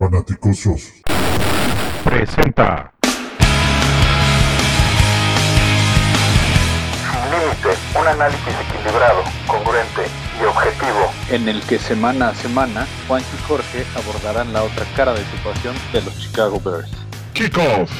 Fanaticosos. Presenta. Sin límite, un análisis equilibrado, congruente y objetivo. en el que semana a semana Juan y Jorge abordarán la otra cara de situación de los Chicago Bears. Kickoff.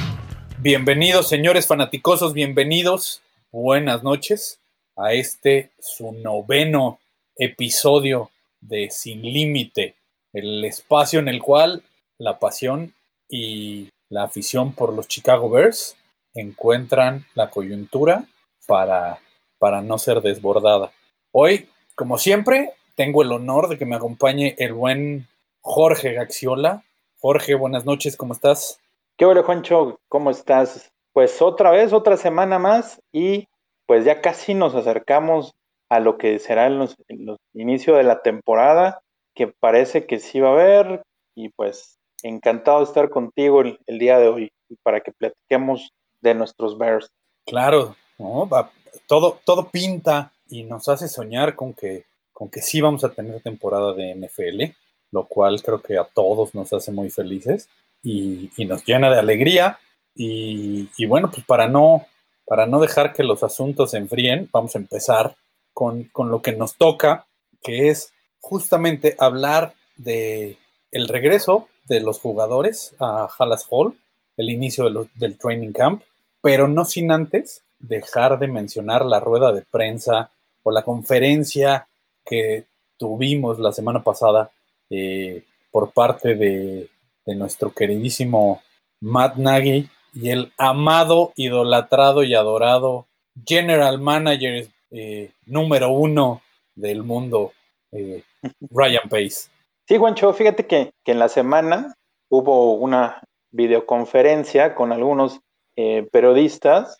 Bienvenidos, señores fanaticosos, bienvenidos. Buenas noches a este su noveno episodio de Sin Límite, el espacio en el cual la pasión y la afición por los Chicago Bears encuentran la coyuntura para, para no ser desbordada. Hoy, como siempre, tengo el honor de que me acompañe el buen Jorge Gaxiola. Jorge, buenas noches, ¿cómo estás? ¿Qué hola, Juancho? ¿Cómo estás? Pues otra vez, otra semana más y pues ya casi nos acercamos a lo que será el los inicio de la temporada, que parece que sí va a haber y pues encantado de estar contigo el, día de hoy para que platiquemos de nuestros Bears. Claro, ¿no? Todo, todo pinta y nos hace soñar con que, con que sí vamos a tener temporada de NFL, lo cual creo que a todos nos hace muy felices y, y nos llena de alegría. Y, y bueno, pues para no, para no dejar que los asuntos se enfríen, vamos a empezar con, con lo que nos toca, que es justamente hablar de el regreso de los jugadores a Hallas Hall, el inicio de del training camp, pero no sin antes dejar de mencionar la rueda de prensa o la conferencia que tuvimos la semana pasada eh, por parte de, de nuestro queridísimo Matt Nagy y el amado, idolatrado y adorado General Manager eh, número uno del mundo, eh, Ryan Pace. Sí, Juancho, fíjate que, en la semana hubo una videoconferencia con algunos eh, periodistas,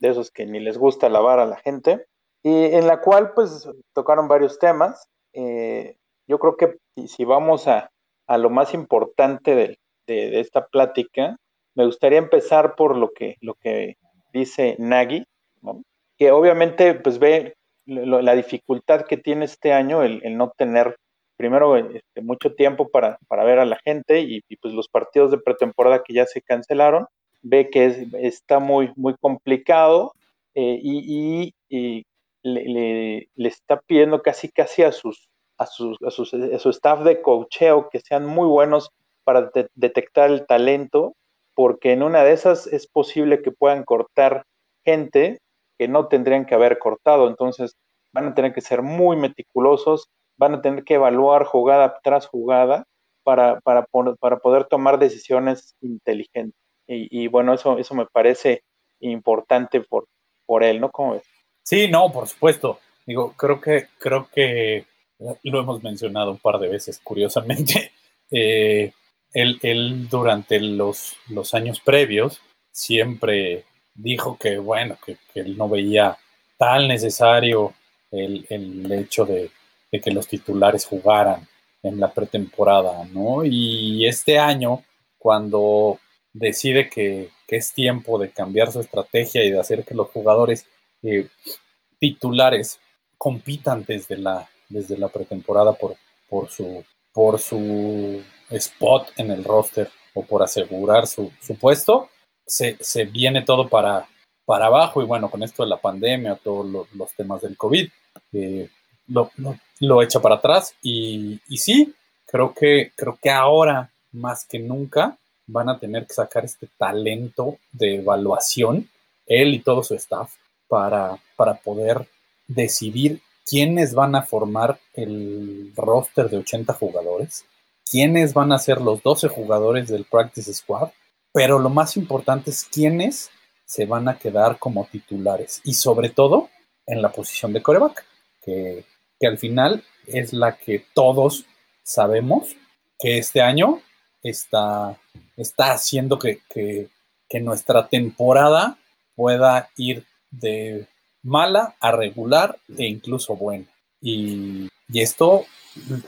de esos que ni les gusta lavar a la gente, y en la cual pues tocaron varios temas. Eh, yo creo que si- vamos a, a lo más importante de, de esta plática, me gustaría empezar por lo que, lo que dice Nagy, ¿no? que obviamente pues ve la dificultad que tiene este año el, el no tener primero este, mucho tiempo para, para ver a la gente y, pues los partidos de pretemporada que ya se cancelaron, ve que es- está muy, muy complicado eh, y, le, está pidiendo casi casi a sus, a sus, a su staff de cocheo que sean muy buenos para de- detectar el talento, porque en una de esas es posible que puedan cortar gente que no tendrían que haber cortado, entonces van a tener que ser muy meticulosos, van a tener que evaluar jugada tras jugada para, para, para poder tomar decisiones inteligentes. Y, y bueno, eso, eso me parece importante por, por él, ¿no? ¿Cómo ves? Sí, no, por supuesto. Digo, creo que, creo que lo hemos mencionado un par de veces, curiosamente. Eh, él, él durante los, los años previos siempre dijo que, bueno, que, que él no veía tan necesario el, el hecho de, de que los titulares jugaran en la pretemporada, ¿no? Y este año, cuando decide que, que es tiempo de cambiar su estrategia y de hacer que los jugadores eh, titulares compitan desde la, desde la pretemporada por, por, su, por su spot en el roster o por asegurar su, su puesto, se, se viene todo para, para abajo y bueno, con esto de la pandemia, todos lo- los temas del COVID, eh, lo, lo- echa para atrás y, y sí, creo que, creo que ahora más que nunca van a tener que sacar este talento de evaluación, él y todo su staff, para, para poder decidir quiénes van a formar el roster de 80 jugadores, quiénes van a ser los 12 jugadores del Practice Squad, pero lo más importante es quiénes se van a quedar como titulares y sobre todo en la posición de coreback, que, que al final es la que todos sabemos que este año está, está haciendo que, que, nuestra temporada pueda ir de mala a regular e incluso buena. Y, y esto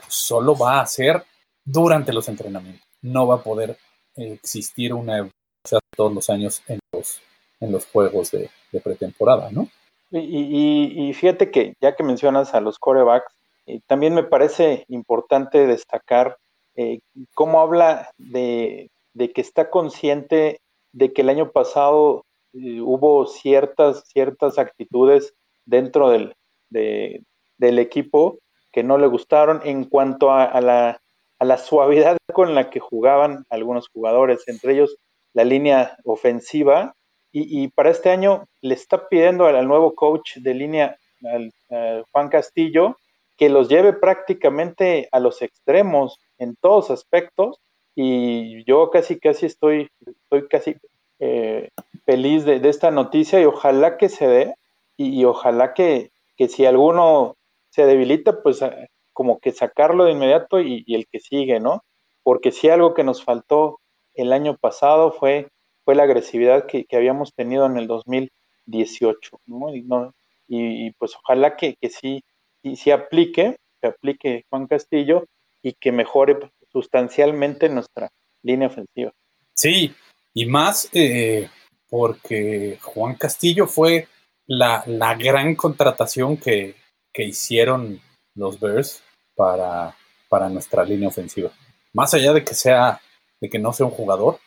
solo va a ser durante los entrenamientos. No va a poder existir una evolución todos los años en los, en los juegos de pretemporada, ¿no? Y, y- y fíjate que ya que mencionas a los corebacks, eh, también me parece importante destacar eh, cómo habla de, que está consciente de que el año pasado eh, hubo ciertas, ciertas actitudes dentro del, de, del equipo que no le gustaron en cuanto a, a, la, a la suavidad con la que jugaban algunos jugadores, entre ellos la línea ofensiva, y, para este año le está pidiendo al, nuevo coach de línea, al, Juan Castillo, que los lleve prácticamente a los extremos en todos aspectos, y yo casi, casi estoy, estoy casi eh, feliz de, esta noticia y ojalá que se dé, y, ojalá que, que si alguno se debilita, pues como que sacarlo de inmediato y, el que sigue, ¿no? Porque si algo que nos faltó el año pasado fue, fue la agresividad que, habíamos tenido en el 2018, ¿no? Y, no, y, y pues ojalá que, sí, sí, sí, aplique, que aplique Juan Castillo y que mejore sustancialmente nuestra línea ofensiva. Sí, y más eh, porque Juan Castillo fue la, la gran contratación que, que hicieron los Bears para, para nuestra línea ofensiva. Más allá de que sea, de que no sea un jugador,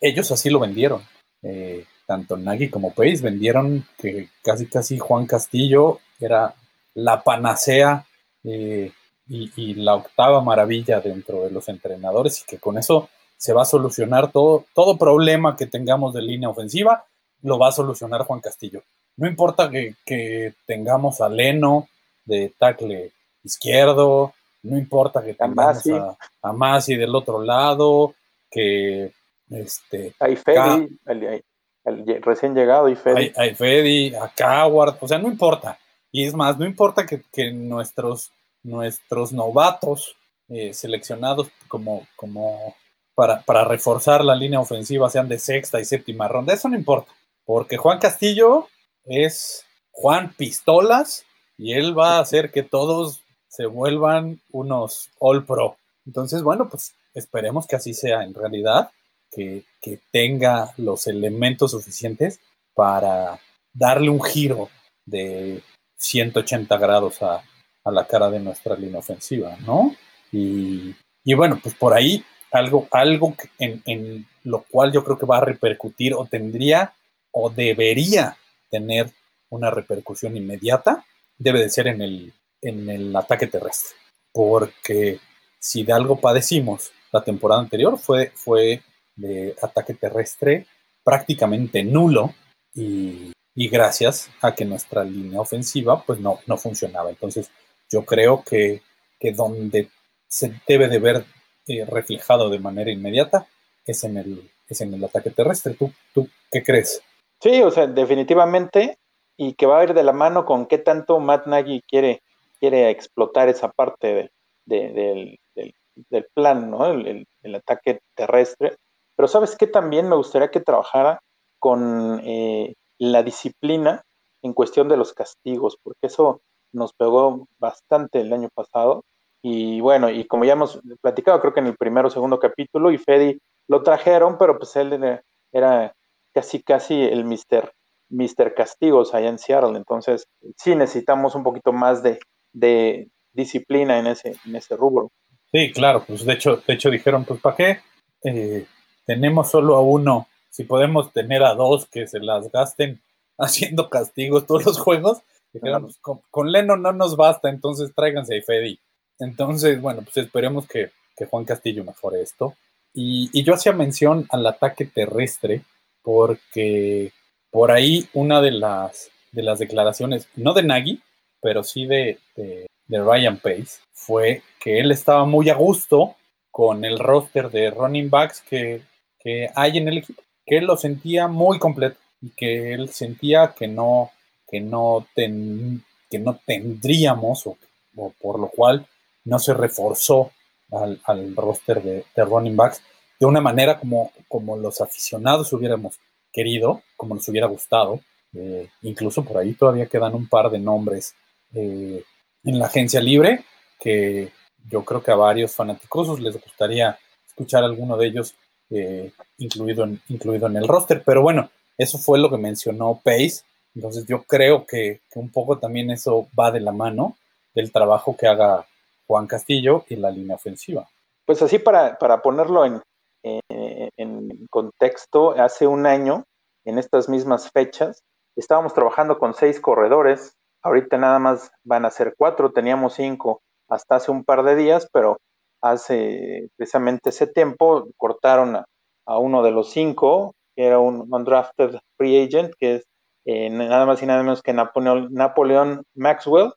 ellos así lo vendieron. Eh, tanto Nagy como Pace vendieron que casi casi Juan Castillo era la panacea eh, y, y, la octava maravilla dentro de los entrenadores y que con eso se va a solucionar todo, todo problema que tengamos de línea ofensiva, lo va a solucionar Juan Castillo. No importa que, que tengamos a Leno de tackle izquierdo, no importa que tengamos a, a Masi del otro lado, que este hay Fedi, el, el, el, recién llegado Fedi. Hay, hay Fedi, a Coward, o sea, no importa. Y es más, no importa que, que nuestros, nuestros novatos eh, seleccionados como, como para, para, reforzar la línea ofensiva sean de sexta y séptima ronda, eso no importa. Porque Juan Castillo es Juan Pistolas y él va a hacer que todos se vuelvan unos All Pro. Entonces, bueno, pues esperemos que así sea en realidad, que, tenga los elementos suficientes para darle un giro de 180 grados a, a la cara de nuestra línea ofensiva, ¿no? Y, y bueno, pues por ahí algo, algo en, en, lo cual yo creo que va a repercutir o tendría o debería tener una repercusión inmediata, debe de ser en el, en el ataque terrestre. Porque si de algo padecimos la temporada anterior fue, fue de ataque terrestre prácticamente nulo y, gracias a que nuestra línea ofensiva pues no, no funcionaba. Entonces yo creo que, que donde se debe de ver eh, reflejado de manera inmediata es en el, es en el ataque terrestre. ¿Tú, ¿Tú qué crees? Sí, o sea, definitivamente y que va a ir de la mano con qué tanto Matt Nagy quiere, quiere explotar esa parte de, de, del, del, del, plan, ¿no? El, el, ataque terrestre. Pero sabes qué también me gustaría que trabajara con eh, la disciplina en cuestión de los castigos, porque eso nos pegó bastante el año pasado. Y bueno, y como ya hemos platicado, creo que en el primero o segundo capítulo, y Fedi lo trajeron, pero pues él era, era casi, casi el mister Mr. Castigos allá en Seattle. Entonces, sí necesitamos un poquito más de, de disciplina en ese, en ese rubro. Sí, claro, pues de hecho, de hecho dijeron, pues ¿para qué? Eh, tenemos solo a uno, si podemos tener a dos que se las gasten haciendo castigos todos los juegos, pues, con, con, Leno no nos basta, entonces tráiganse a Fedi. Entonces, bueno, pues esperemos que, que Juan Castillo mejore esto. Y, y yo hacía mención al ataque terrestre porque por ahí una de las, de las declaraciones, no de Nagy, pero sí de, de, de, Ryan Pace, fue que él estaba muy a gusto con el roster de running backs que, que hay en el equipo, que él lo sentía muy completo y que él sentía que no, que no, que no tendríamos, o, o, por lo cual no se reforzó al, al roster de, de running backs de una manera como, como los aficionados hubiéramos querido, como nos hubiera gustado. Eh, incluso por ahí todavía quedan un par de nombres eh, en la agencia libre que yo creo que a varios fanáticos les gustaría escuchar alguno de ellos eh, incluido, en, incluido en el roster. Pero bueno, eso fue lo que mencionó Pace. Entonces yo creo que, un poco también eso va de la mano del trabajo que haga Juan Castillo y la línea ofensiva. pues así para, para ponerlo en, en contexto, hace un año, en estas mismas fechas, estábamos trabajando con seis corredores, ahorita nada más van a ser cuatro, teníamos cinco hasta hace un par de días, pero hace precisamente ese tiempo cortaron a, uno de los cinco, que era un undrafted free agent, que es eh, nada más y nada menos que Napoleón, Maxwell,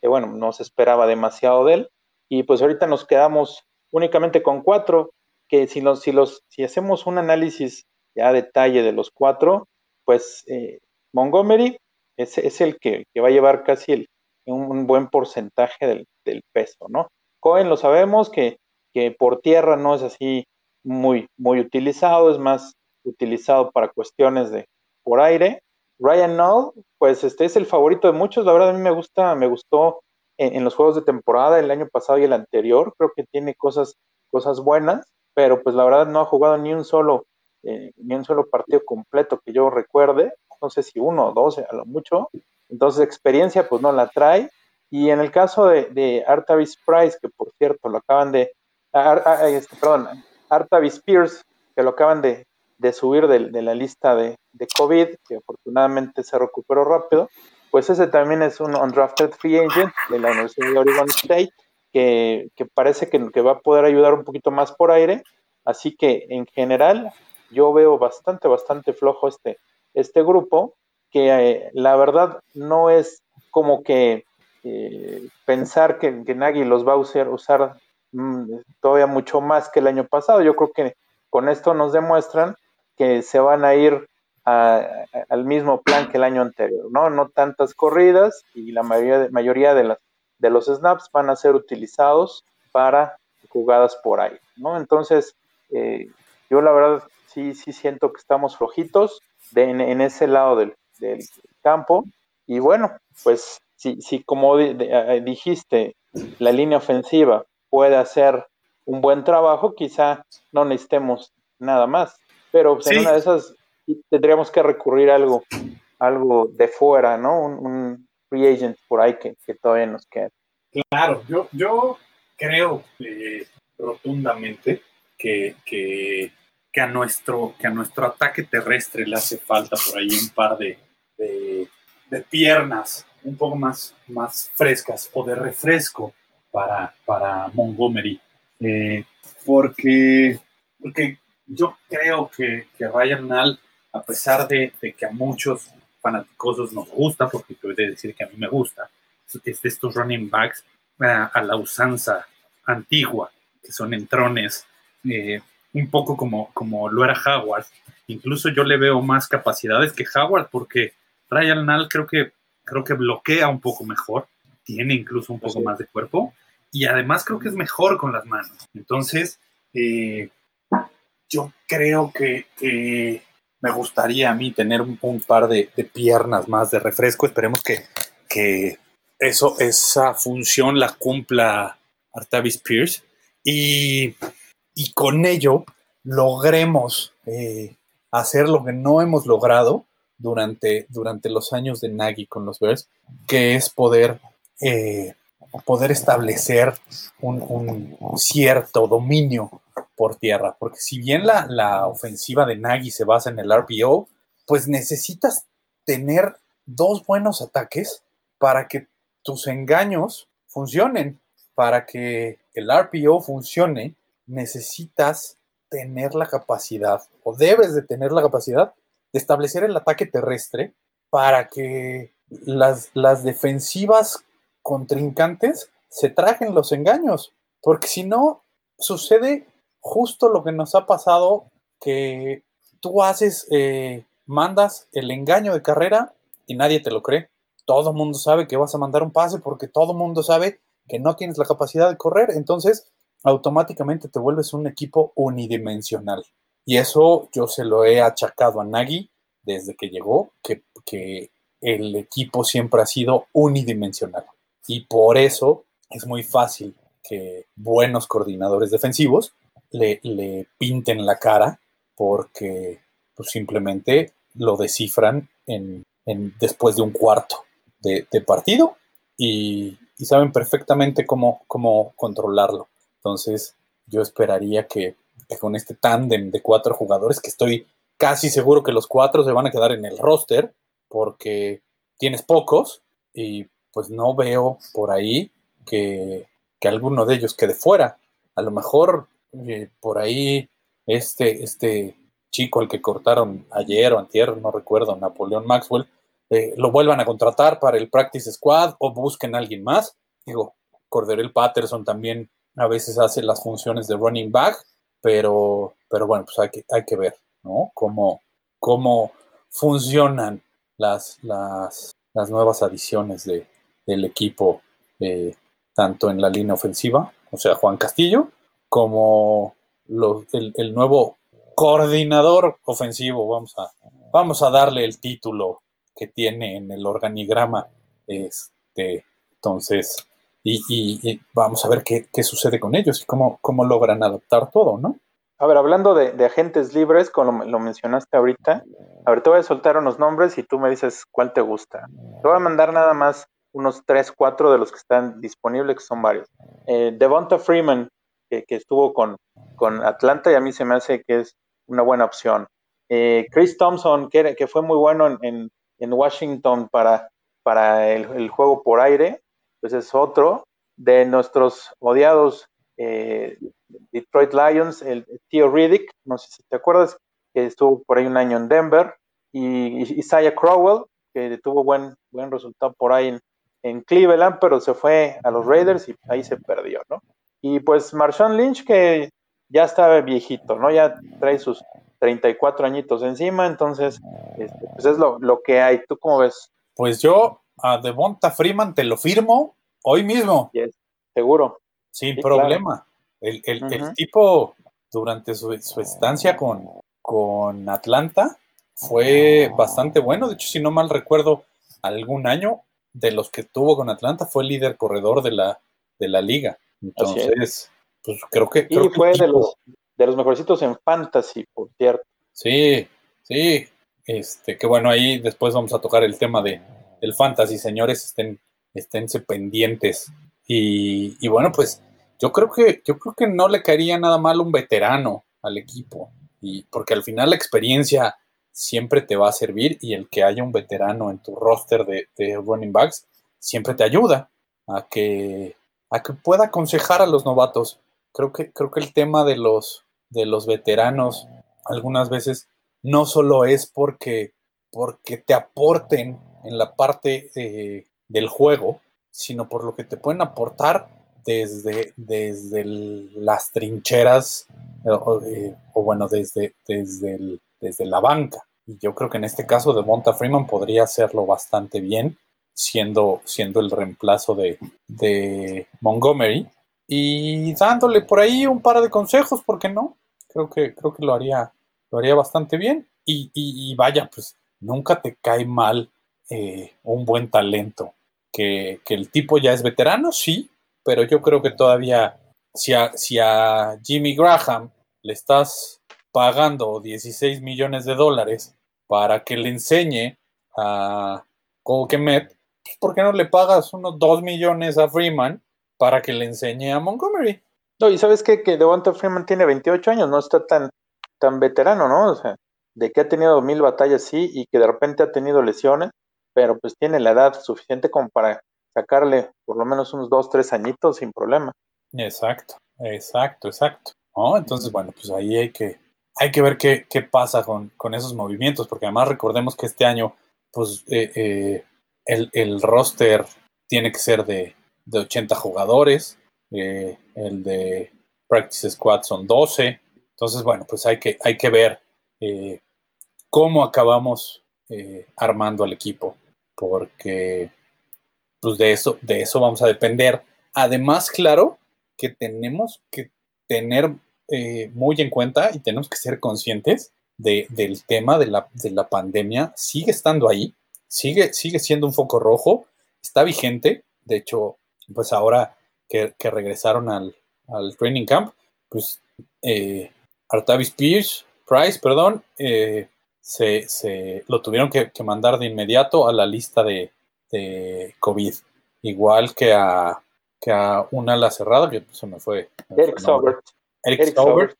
que bueno, no se esperaba demasiado de él, y pues ahorita nos quedamos únicamente con cuatro, que si, los, si, los, si hacemos un análisis ya a detalle de los cuatro, pues eh, Montgomery es, el que, va a llevar casi un, buen porcentaje del, del, peso, ¿no? Cohen lo sabemos que, que, por tierra no es así muy, muy utilizado, es más utilizado para cuestiones de por aire. Ryan Null, pues este es el favorito de muchos, la verdad a mí me gusta, me gustó en, los juegos de temporada el año pasado y el anterior, creo que tiene cosas, cosas buenas, pero pues la verdad no ha jugado ni un solo, eh, ni un solo partido completo que yo recuerde, no sé si uno o dos a lo mucho, entonces experiencia pues no la trae, y en el caso de, Artavis Price, que por cierto lo acaban de, este, perdón, Artavis Pierce, que lo acaban de, subir de, la lista de, COVID, que afortunadamente se recuperó rápido, pues ese también es un undrafted free agent de la Universidad de Oregon State, que, parece que, que, va a poder ayudar un poquito más por aire. Así que en general yo veo bastante, bastante flojo este, este grupo, que eh, la verdad no es como que eh, pensar que, que, Nagy los va a usar, mm, todavía mucho más que el año pasado. Yo creo que con esto nos demuestran que se van a ir al mismo plan que el año anterior, ¿no? No tantas corridas y la mayoría de, mayoría de, de los snaps van a ser utilizados para jugadas por ahí, ¿no? Entonces, eh, yo la verdad sí, sí siento que estamos flojitos en, ese lado del, campo. Y bueno, pues si, si como eh, dijiste, la línea ofensiva puede hacer un buen trabajo, quizá no necesitemos nada más. Pero pues, en una de esas tendríamos que recurrir a algo, algo de fuera, ¿no? Un, free agent por ahí que, todavía nos queda. Claro, yo, yo creo rotundamente que, que que a nuestro, que a nuestro ataque terrestre le hace falta por ahí un par de, de, piernas un poco más, más frescas o de refresco para, para Montgomery. Eh, porque, porque yo creo que, que Ryan Nall, a pesar de, de, que a muchos fanáticos nos gusta, porque te voy a decir que a mí me gusta, es de estos running backs a la usanza antigua, que son entrones, eh, un poco como, como lo era Howard. Incluso yo le veo más capacidades que Howard porque Ryan Nall creo que, creo que bloquea un poco mejor, tiene incluso un poco más de cuerpo y además creo que es mejor con las manos. Entonces, eh, yo creo que, me gustaría a mí tener un, par de, piernas más de refresco. Esperemos que, que eso, esa función la cumpla Artavis Pierce. Y y con ello logremos eh, hacer lo que no hemos logrado durante, durante los años de Nagy con los Bears, que es poder, eh, poder establecer un, cierto dominio por tierra. Porque si bien la, la ofensiva de Nagy se basa en el RPO, pues necesitas tener dos buenos ataques para que tus engaños funcionen, para que el RPO funcione necesitas tener la capacidad, o debes de tener la capacidad, de establecer el ataque terrestre para que las, las defensivas contrincantes se trajen los engaños, porque si no, sucede justo lo que nos ha pasado, que tú haces, eh, mandas el engaño de carrera y nadie te lo cree. Todo el mundo sabe que vas a mandar un pase porque todo el mundo sabe que no tienes la capacidad de correr. Entonces, automáticamente te vuelves un equipo unidimensional. Y eso yo se lo he achacado a Nagy desde que llegó, que, el equipo siempre ha sido unidimensional. Y por eso es muy fácil que buenos coordinadores defensivos le, pinten la cara porque pues, simplemente lo descifran en, después de un cuarto de, partido y, saben perfectamente cómo, cómo controlarlo. Entonces, yo esperaría que, que con este tándem de cuatro jugadores, que estoy casi seguro que los cuatro se van a quedar en el roster, porque tienes pocos y pues no veo por ahí que, que alguno de ellos quede fuera. A lo mejor eh, por ahí este, este chico al que cortaron ayer o antier, no recuerdo, Napoleón Maxwell, eh, lo vuelvan a contratar para el practice squad o busquen a alguien más. Digo, Corderel Patterson también a veces hace las funciones de running back, pero, pero bueno, pues hay que, hay que ver, ¿no? Cómo, cómo funcionan las, las, las nuevas adiciones de, del equipo, eh, tanto en la línea ofensiva, o sea, Juan Castillo, como los, el, el nuevo coordinador ofensivo, vamos a, vamos a darle el título que tiene en el organigrama. Este, entonces, y, y, y vamos a ver qué, qué, sucede con ellos y cómo, cómo logran adaptar todo, ¿no? A ver, hablando de, agentes libres, como lo, mencionaste ahorita, a ver, te voy a soltar unos nombres y tú me dices cuál te gusta. Te voy a mandar nada más unos 3, 4 de los que están disponibles, que son varios. Eh, Devonta Freeman, que, que estuvo con, con, Atlanta y a mí se me hace que es una buena opción. Eh, Chris Thompson, que, que, fue muy bueno en, en, Washington para, para el, juego por aire, pues es otro. De nuestros odiados eh, Detroit Lions, el tío Riddick, no sé si te acuerdas, que estuvo por ahí un año en Denver, y, Isaiah Crowell, que tuvo buen, buen resultado por ahí en, Cleveland, pero se fue a los Raiders y ahí se perdió, ¿no? Y pues Marshawn Lynch, que ya está viejito, ¿no? Ya trae sus 34 añitos encima, entonces, este, pues es lo, lo, que hay. ¿Tú cómo ves? Pues yo a Devonta Freeman te lo firmo hoy mismo. Yes, seguro. Sin sí, problema. Claro. El, el, uh -huh. el, tipo, durante su, su estancia con, con, Atlanta, fue bastante bueno. De hecho, si no mal recuerdo, algún año de los que tuvo con Atlanta fue el líder corredor de la, de la liga. Entonces, pues creo que. Creo y que fue tipo... de, los, de los mejorcitos en fantasy, por cierto. Sí, sí. Este, que bueno, ahí después vamos a tocar el tema de, del fantasy, señores, estén, esténse pendientes. Y, y bueno, pues yo creo que yo creo que no le caería nada mal un veterano al equipo y porque al final la experiencia siempre te va a servir y el que haya un veterano en tu roster de, de running backs siempre te ayuda a que a que pueda aconsejar a los novatos creo que creo que el tema de los de los veteranos algunas veces no solo es porque porque te aporten en la parte eh, del juego sino por lo que te pueden aportar desde, desde las trincheras o, eh, o, bueno, desde, desde, desde la banca. Y yo creo que en este caso de Monta Freeman podría hacerlo bastante bien, siendo, siendo el reemplazo de, de Montgomery y dándole por ahí un par de consejos, ¿por qué no? Creo que, creo que lo, haría, lo haría bastante bien. Y, y vaya, pues nunca te cae mal eh, un buen talento. Que, que el tipo ya es veterano, sí, pero yo creo que todavía, si a, si a Jimmy Graham le estás pagando 16 millones de dólares para que le enseñe a Cole Kemet, ¿por qué no le pagas unos 2 millones a Freeman para que le enseñe a Montgomery? No, y sabes qué? que Devonta Freeman tiene 28 años, no está tan, tan veterano, ¿no? O sea, de que ha tenido mil batallas, sí, y que de repente ha tenido lesiones, pero pues tiene la edad suficiente como para sacarle por lo menos unos dos, tres añitos sin problema. Exacto, exacto, exacto. Entonces, bueno, pues ahí hay que, hay que ver qué, qué pasa con, con, esos movimientos, porque además recordemos que este año, pues eh, eh, el, el, roster tiene que ser de, de 80 jugadores, eh, el de Practice Squad son 12, entonces, bueno, pues hay que, hay que ver cómo acabamos armando al equipo, porque pues de eso, de eso vamos a depender. Además, claro, que tenemos que tener eh, muy en cuenta y tenemos que ser conscientes de, del tema de la, de la, pandemia. Sigue estando ahí, sigue, sigue siendo un foco rojo, está vigente. De hecho, pues ahora que, que regresaron al, al, training camp, pues eh, Artavis Pierce, Price, perdón, eh, se, se, lo tuvieron que, que mandar de inmediato a la lista de, de COVID. Igual que a, que a una ala cerrada, que se me fue. Eric Sobert. Eric, Eric Sauber.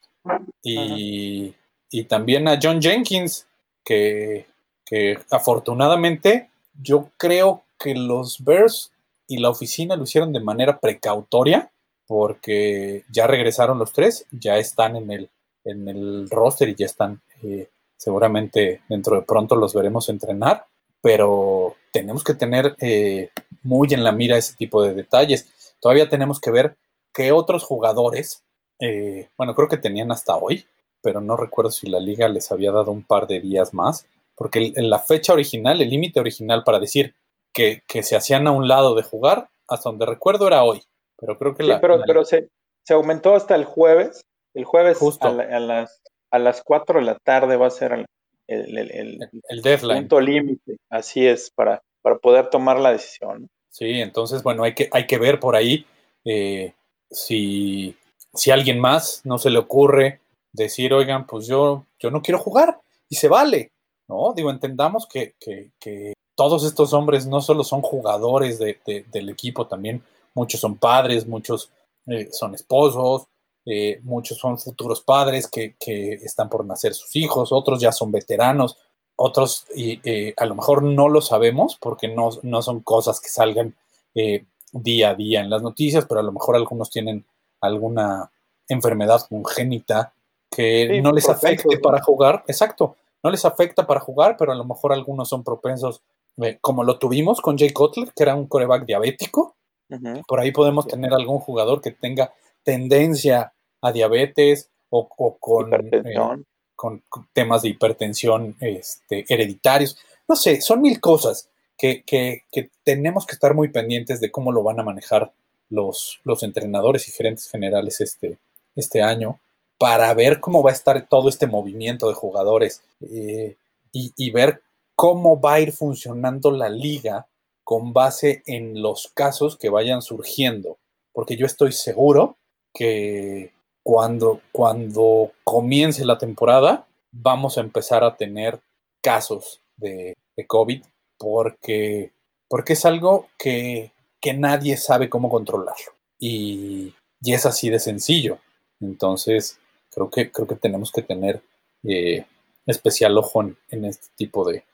y, y también a John Jenkins, que, que afortunadamente yo creo que los Bears y la oficina lo hicieron de manera precautoria, porque ya regresaron los tres, ya están en el, en el roster y ya están, eh, seguramente dentro de pronto los veremos entrenar, pero tenemos que tener eh, muy en la mira ese tipo de detalles. Todavía tenemos que ver qué otros jugadores, eh, bueno, creo que tenían hasta hoy, pero no recuerdo si la liga les había dado un par de días más, porque en la fecha original, el límite original para decir que, que se hacían a un lado de jugar, hasta donde recuerdo era hoy, pero creo que Sí, la, pero, la- pero se, se aumentó hasta el jueves. El jueves Justo. a, la- a las, a las 4 de la tarde va a ser el, el- el- el deadline. punto límite. Así es, para, para poder tomar la decisión. Sí, entonces, bueno, hay que, hay que ver por ahí eh, si, si a alguien más no se le ocurre decir, oigan, pues yo, yo no quiero jugar y se vale, ¿no? Digo, entendamos que, que- que todos estos hombres no solo son jugadores de- de- del equipo, también muchos son padres, muchos eh, son esposos, eh, muchos son futuros padres que, que están por nacer sus hijos, otros ya son veteranos, otros y, eh, a lo mejor no lo sabemos porque no, no son cosas que salgan eh, día a día en las noticias, pero a lo mejor algunos tienen alguna enfermedad congénita que Sí, no les propensos, afecte para jugar, exacto, no les afecta para jugar, pero a lo mejor algunos son propensos, como lo tuvimos con Jay Cutler, que era un coreback diabético, por ahí podemos Sí. tener algún jugador que tenga tendencia a diabetes o, o con, eh, con con temas de hipertensión este, hereditarios. No sé, son mil cosas que, que- que tenemos que estar muy pendientes de cómo lo van a manejar los, los entrenadores y gerentes generales este, este año para ver cómo va a estar todo este movimiento de jugadores eh, y, y ver cómo va a ir funcionando la liga con base en los casos que vayan surgiendo. Porque yo estoy seguro que cuando, cuando comience la temporada vamos a empezar a tener casos de, COVID porque, porque es algo que, que nadie sabe cómo controlarlo. Y, y es así de sencillo. Entonces, creo que, creo que tenemos que tener eh, especial ojo en, este tipo de,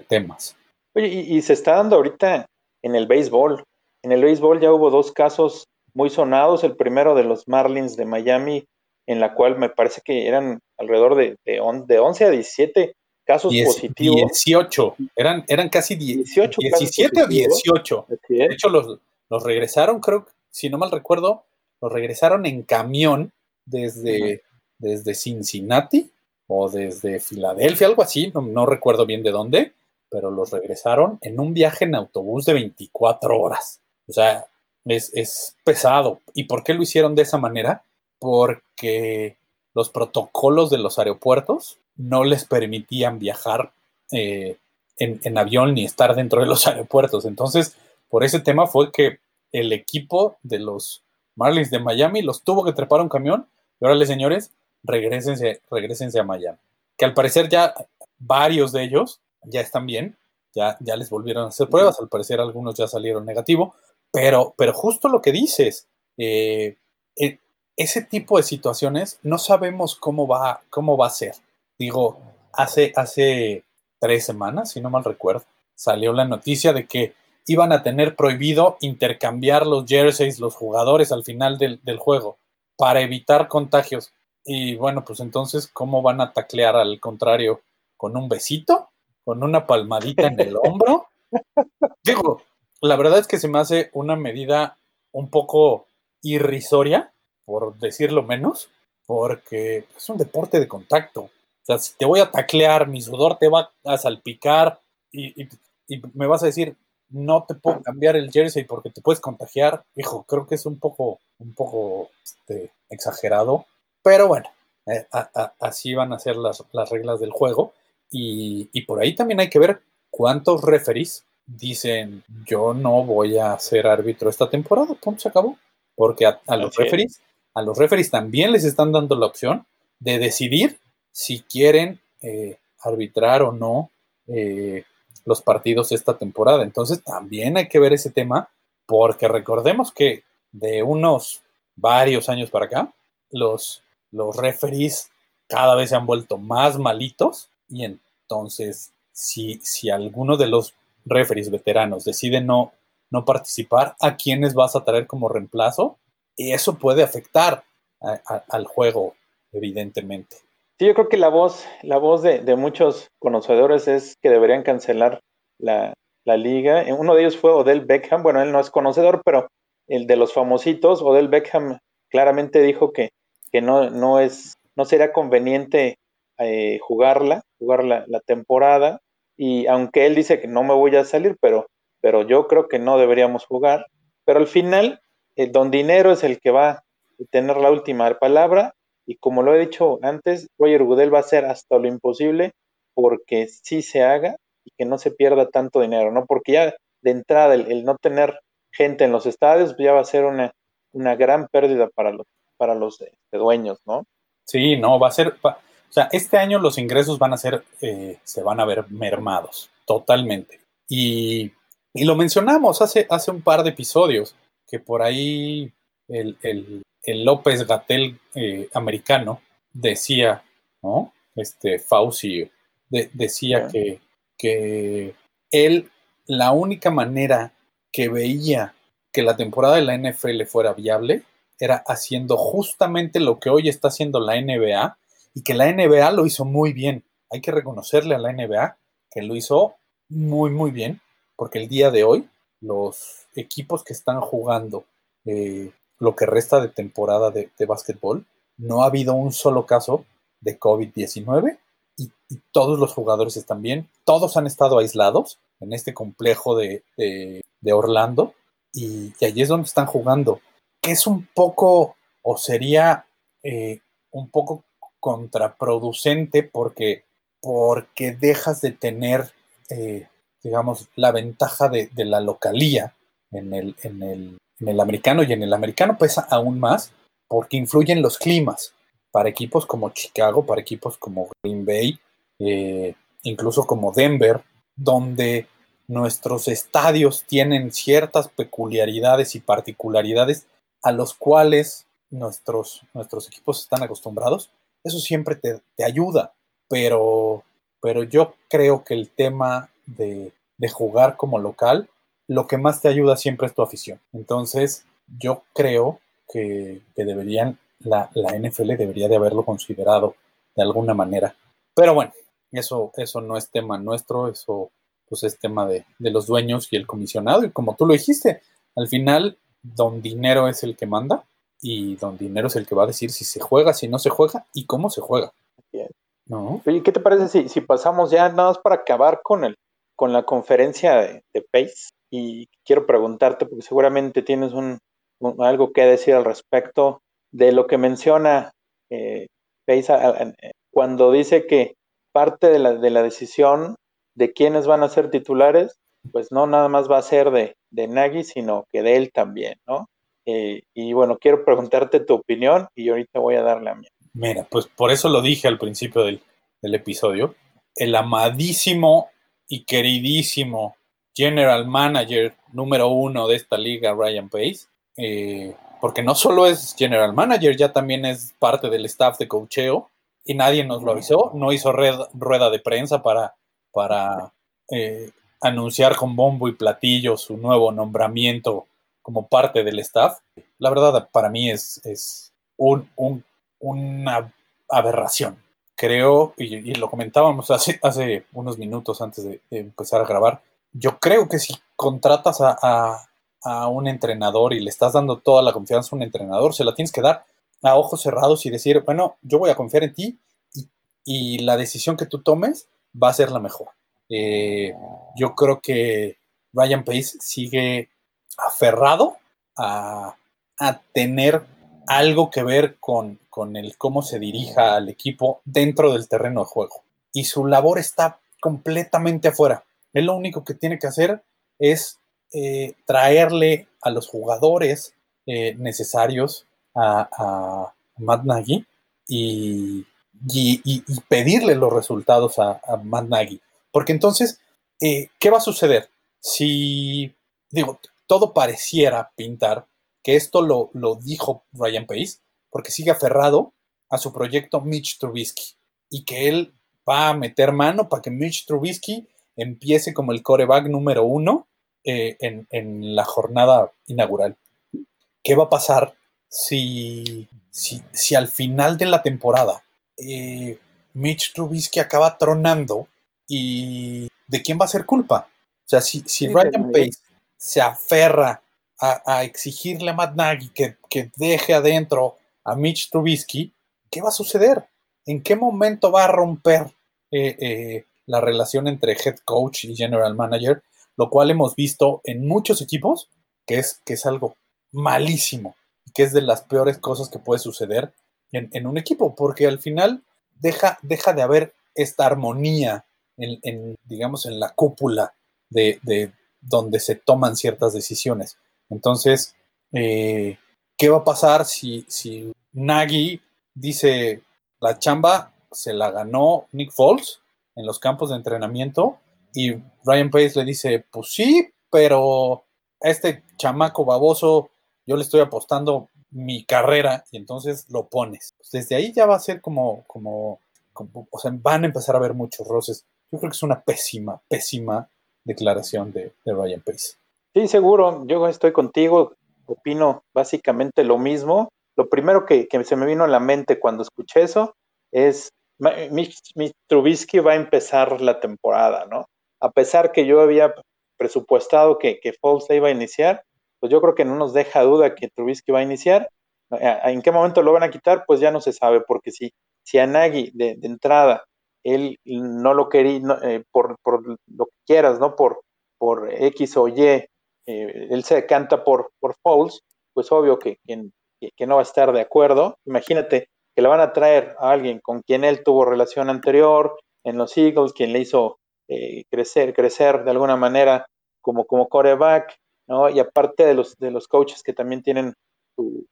temas. Oye, y se está dando ahorita en el béisbol. En el béisbol ya hubo dos casos muy sonados. El primero de los Marlins de Miami, en la cual me parece que eran alrededor de, de, on- de 11 a 17 casos Diez- positivos. 18, eran, eran casi die- 18 casos 17 o positivos. 18. Así De hecho, los, los regresaron, creo, si no mal recuerdo, los regresaron en camión desde, desde Cincinnati o desde Filadelfia, algo así, no, no recuerdo bien de dónde, pero los regresaron en un viaje en autobús de 24 horas. O sea, es, es pesado. ¿Y por qué lo hicieron de esa manera? Porque los protocolos de los aeropuertos no les permitían viajar eh, en, en avión ni estar dentro de los aeropuertos. Entonces, por ese tema fue que el equipo de los Marlins de Miami los tuvo que trepar a un camión y órale, señores, regresense, regresense a Miami. Que al parecer ya varios de ellos ya están bien, ya, ya les volvieron a hacer pruebas, al parecer algunos ya salieron negativo, pero, pero justo lo que dices, eh, eh, ese tipo de situaciones no sabemos cómo va, cómo va a ser. Digo, hace, hace tres semanas, si no mal recuerdo, salió la noticia de que iban a tener prohibido intercambiar los jerseys, los jugadores al final del, del juego, para evitar contagios. Y bueno, pues entonces, ¿cómo van a taclear al contrario? ¿Con un besito? ¿Con una palmadita en el hombro? Digo, la verdad es que se me hace una medida un poco irrisoria, por decirlo menos, porque es un deporte de contacto. O sea, si te voy a taclear, mi sudor te va a salpicar y, y- me vas a decir, no te puedo cambiar el jersey porque te puedes contagiar. Hijo, creo que es un poco, un poco este, exagerado. Pero bueno, eh, así van a ser las, las reglas del juego. Y, y por ahí también hay que ver cuántos referees dicen, yo no voy a ser árbitro esta temporada, punto, se acabó. Porque a, a los referees, a los referees también les están dando la opción de decidir si quieren eh, arbitrar o no eh, los partidos esta temporada. Entonces también hay que ver ese tema, porque recordemos que de unos varios años para acá, los, los referees cada vez se han vuelto más malitos y entonces si, si alguno de los referees veteranos decide no, no participar, ¿a quiénes vas a traer como reemplazo? Y eso puede afectar a- al juego, evidentemente. Sí, yo creo que la voz, la voz de, de muchos conocedores es que deberían cancelar la, la liga. Uno de ellos fue Odell Beckham. Bueno, él no es conocedor, pero el de los famositos, Odell Beckham claramente dijo que, que no, no es, no sería conveniente eh, jugarla, jugar la, la temporada. Y aunque él dice que no me voy a salir, pero, pero yo creo que no deberíamos jugar. Pero al final, Don Dinero es el que va a tener la última palabra y como lo he dicho antes, Roger Goodell va a hacer hasta lo imposible porque sí se haga y que no se pierda tanto dinero, ¿no? Porque ya de entrada el, no tener gente en los estadios ya va a ser una, una gran pérdida para los, para los este, dueños, ¿no? Sí, no, va a ser, sea, este año los ingresos van a ser, eh, se van a ver mermados, totalmente. Y, y lo mencionamos hace, hace un par de episodios, que por ahí el, el- el López Gatel eh, americano decía, ¿no? Este Fauci de- decía que, que él, la única manera que veía que la temporada de la NFL fuera viable era haciendo justamente lo que hoy está haciendo la NBA y que la NBA lo hizo muy bien. Hay que reconocerle a la NBA que lo hizo muy, muy bien, porque el día de hoy los equipos que están jugando eh, lo que resta de temporada de, de básquetbol, no ha habido un solo caso de COVID-19 y, todos los jugadores están bien, todos han estado aislados en este complejo de, de- Orlando y, y allí es donde están jugando, que es un poco o sería eh, un poco contraproducente porque, porque dejas de tener, eh, digamos, la ventaja de, de la localía en el, en, el, en el americano y en el americano pesa aún más porque influyen los climas. Para equipos como Chicago, para equipos como Green Bay, eh, incluso como Denver, donde nuestros estadios tienen ciertas peculiaridades y particularidades a los cuales nuestros, nuestros equipos están acostumbrados, eso siempre te, te ayuda, pero, pero yo creo que el tema de, de jugar como local, lo que más te ayuda siempre es tu afición. Entonces, yo creo que, que deberían, la, la NFL debería de haberlo considerado de alguna manera. Pero bueno, eso, eso no es tema nuestro, eso pues es tema de, de los dueños y el comisionado. Y como tú lo dijiste, al final, don dinero es el que manda y don dinero es el que va a decir si se juega, si no se juega y cómo se juega. Bien. ¿No? Oye, ¿qué te parece si, si pasamos ya nada más para acabar con el con la conferencia de, de Pace? Y quiero preguntarte, porque seguramente tienes un, un- algo que decir al respecto de lo que menciona eh, Pace a- a- a- cuando dice que parte de la, de la decisión de quiénes van a ser titulares, pues no nada más va a ser de, de Nagy, sino que de él también, ¿no? Eh, y bueno, quiero preguntarte tu opinión y ahorita voy a dar la mía. Mira, pues por eso lo dije al principio del, episodio. El amadísimo y queridísimo general manager número uno de esta liga, Ryan Pace, eh, porque no solo es general manager, ya también es parte del staff de cocheo y nadie nos lo avisó, no hizo red- rueda de prensa para, para eh, anunciar con bombo y platillo su nuevo nombramiento como parte del staff. La verdad, para mí es, es un, un- una aberración. Creo, y, lo comentábamos hace, unos minutos antes de, empezar a grabar, yo creo que si contratas a, a- un entrenador y le estás dando toda la confianza a un entrenador, se la tienes que dar a ojos cerrados y decir, bueno, yo voy a confiar en ti y, y la decisión que tú tomes va a ser la mejor. Eh, yo creo que Ryan Pace sigue aferrado a, a tener algo que ver con, con el cómo se dirija al equipo dentro del terreno de juego. Y su labor está completamente afuera. Él lo único que tiene que hacer es eh, traerle a los jugadores eh, necesarios a, a Matt Nagy y, y- pedirle los resultados a, a Matt Nagy. Porque entonces, eh, ¿qué va a suceder? Si, digo, todo pareciera pintar que esto lo, lo dijo Ryan Pace, porque sigue aferrado a su proyecto Mitch Trubisky y que él va a meter mano para que Mitch Trubisky empiece como el coreback número uno eh, en, en, la jornada inaugural. ¿Qué va a pasar si, si, si al final de la temporada eh, Mitch Trubisky acaba tronando y de quién va a ser culpa? O sea, si, si Ryan Pace se aferra a, exigirle a Matt Nagy que, que deje adentro a Mitch Trubisky, ¿qué va a suceder? ¿En qué momento va a romper eh, eh, la relación entre head coach y general manager? Lo cual hemos visto en muchos equipos, que es, que es algo malísimo, que es de las peores cosas que puede suceder en, en un equipo, porque al final deja, deja de haber esta armonía en, digamos, en la cúpula de, donde se toman ciertas decisiones. Entonces, eh, ¿qué va a pasar si, si Nagy dice la chamba se la ganó Nick Foles en los campos de entrenamiento y Ryan Pace le dice, pues sí, pero a este chamaco baboso yo le estoy apostando mi carrera y entonces lo pones. Pues desde ahí ya va a ser como, como, como, o sea, van a empezar a haber muchos roces. Yo creo que es una pésima, pésima declaración de, de Ryan Pace. Sí, seguro, yo estoy contigo, opino básicamente lo mismo. Lo primero que, que se me vino a la mente cuando escuché eso es, Mitch, Trubisky va a empezar la temporada, ¿no? A pesar que yo había presupuestado que, que Foles iba a iniciar, pues yo creo que no nos deja duda que Trubisky va a iniciar. ¿En qué momento lo van a quitar? Pues ya no se sabe, porque si, si a Nagy de, de entrada él no lo quería, no, eh, por, por, lo que quieras, ¿no? Por, por X o Y, eh, él se decanta por, por pues obvio que, que, no va a estar de acuerdo. Imagínate que le van a traer a alguien con quien él tuvo relación anterior en los Eagles, quien le hizo eh, crecer, crecer de alguna manera como, como coreback, ¿no? Y aparte de los, de los coaches que también tienen su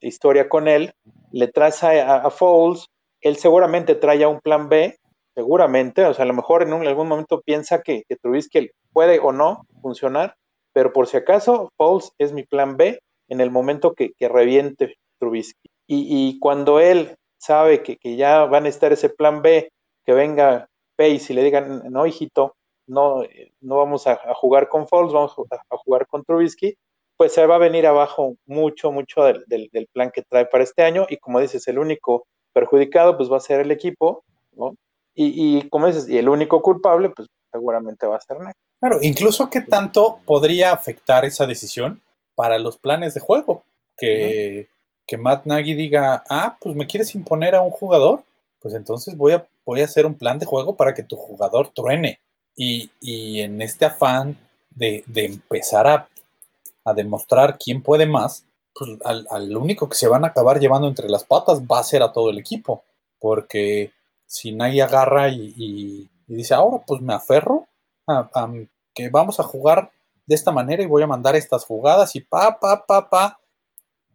historia con él, le traes a, a, Foles, él seguramente trae un plan B, seguramente, o sea, a lo mejor en algún momento piensa que, que Trubisky puede o no funcionar, pero por si acaso, Foles es mi plan B en el momento que, reviente Trubisky. Y, cuando él sabe que, ya van a estar ese plan B, que venga Pace y le digan, no, hijito, no, no vamos a, jugar con Foles, vamos a, jugar con Trubisky, pues se va a venir abajo mucho, mucho del, del, plan que trae para este año. Y como dices, el único perjudicado pues va a ser el equipo, ¿no? Y, y como dices, y el único culpable, pues seguramente va a ser Nagy. Claro, incluso qué tanto podría afectar esa decisión para los planes de juego. Que, uh -huh. que Matt Nagy diga, ah, pues me quieres imponer a un jugador, pues entonces voy a, voy a hacer un plan de juego para que tu jugador truene. Y, y en este afán de, de empezar a, a, demostrar quién puede más, pues al, al, único que se van a acabar llevando entre las patas va a ser a todo el equipo. Porque si Nagy agarra y, y, dice, ahora pues me aferro a, a, que vamos a jugar de esta manera y voy a mandar estas jugadas y pa, pa, pa, pa.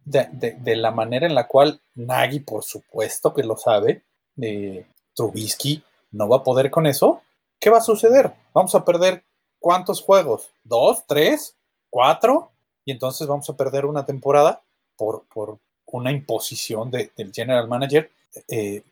De, de, de la manera en la cual Nagy, por supuesto que lo sabe, eh, Trubisky no va a poder con eso. ¿Qué va a suceder? Vamos a perder cuántos juegos? ¿Dos? ¿Tres? ¿Cuatro? Y entonces vamos a perder una temporada por, por una imposición de, del general manager eh,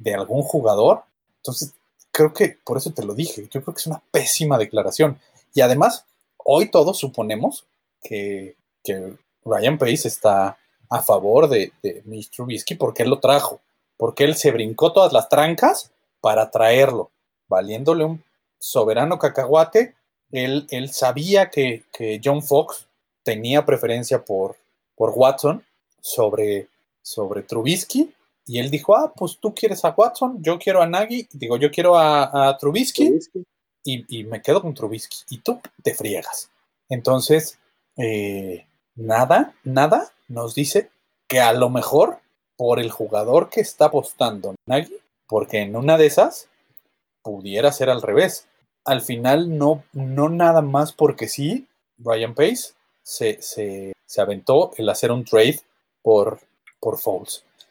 de, algún jugador. Entonces, creo que por eso te lo dije. Yo creo que es una pésima declaración. Y además, hoy todos suponemos que, que Ryan Pace está a favor de, de Mitch Trubisky porque él lo trajo, porque él se brincó todas las trancas para traerlo, valiéndole un soberano cacahuate. Él, él sabía que, que, John Fox tenía preferencia por, por Watson sobre, sobre Trubisky. Y él dijo, ah, pues tú quieres a Watson, yo quiero a Nagy, digo, yo quiero a, a Trubisky, Trubisky. Y, y, me quedo con Trubisky. Y tú te friegas. Entonces, eh, nada, nada nos dice que a lo mejor por el jugador que está apostando Nagy, porque en una de esas pudiera ser al revés. Al final, no, no nada más porque sí, Brian Pace se, se, aventó el hacer un trade por, por.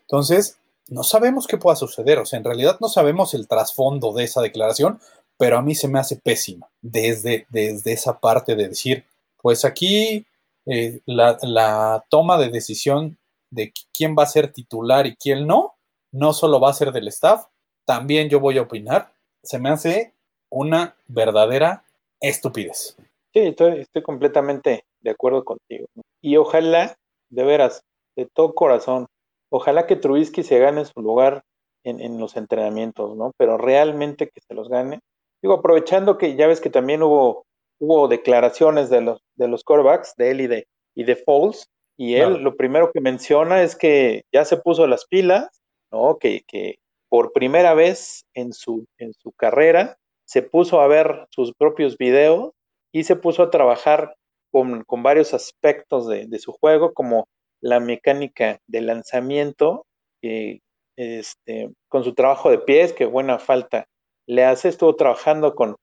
Entonces, no sabemos qué pueda suceder. O sea, en realidad no sabemos el trasfondo de esa declaración, pero a mí se me hace pésima desde, desde esa parte de decir, pues aquí eh, la, la, toma de decisión de quién va a ser titular y quién no, no solo va a ser del staff, también yo voy a opinar. Se me hace una verdadera estupidez. Sí, estoy completamente de acuerdo contigo. Y ojalá, de veras, de todo corazón, ojalá que Trubisky se gane su lugar en, en, los entrenamientos, ¿no? Pero realmente que se los gane. Digo, aprovechando que ya ves que también hubo, hubo declaraciones de los, de los corebacks, de él y de, y de Foles, y él lo primero que menciona es que ya se puso las pilas, ¿no? Que, que por primera vez en su, en su carrera se puso a ver sus propios videos y se puso a trabajar con, varios aspectos de, de, su juego, como la mecánica de lanzamiento, este, con su trabajo de pies, que buena falta le hace. Estuvo trabajando con,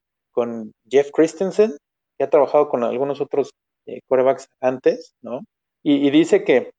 Jeff Christensen, que ha trabajado con algunos otros eh, corebacks antes, ¿no? Y, dice que,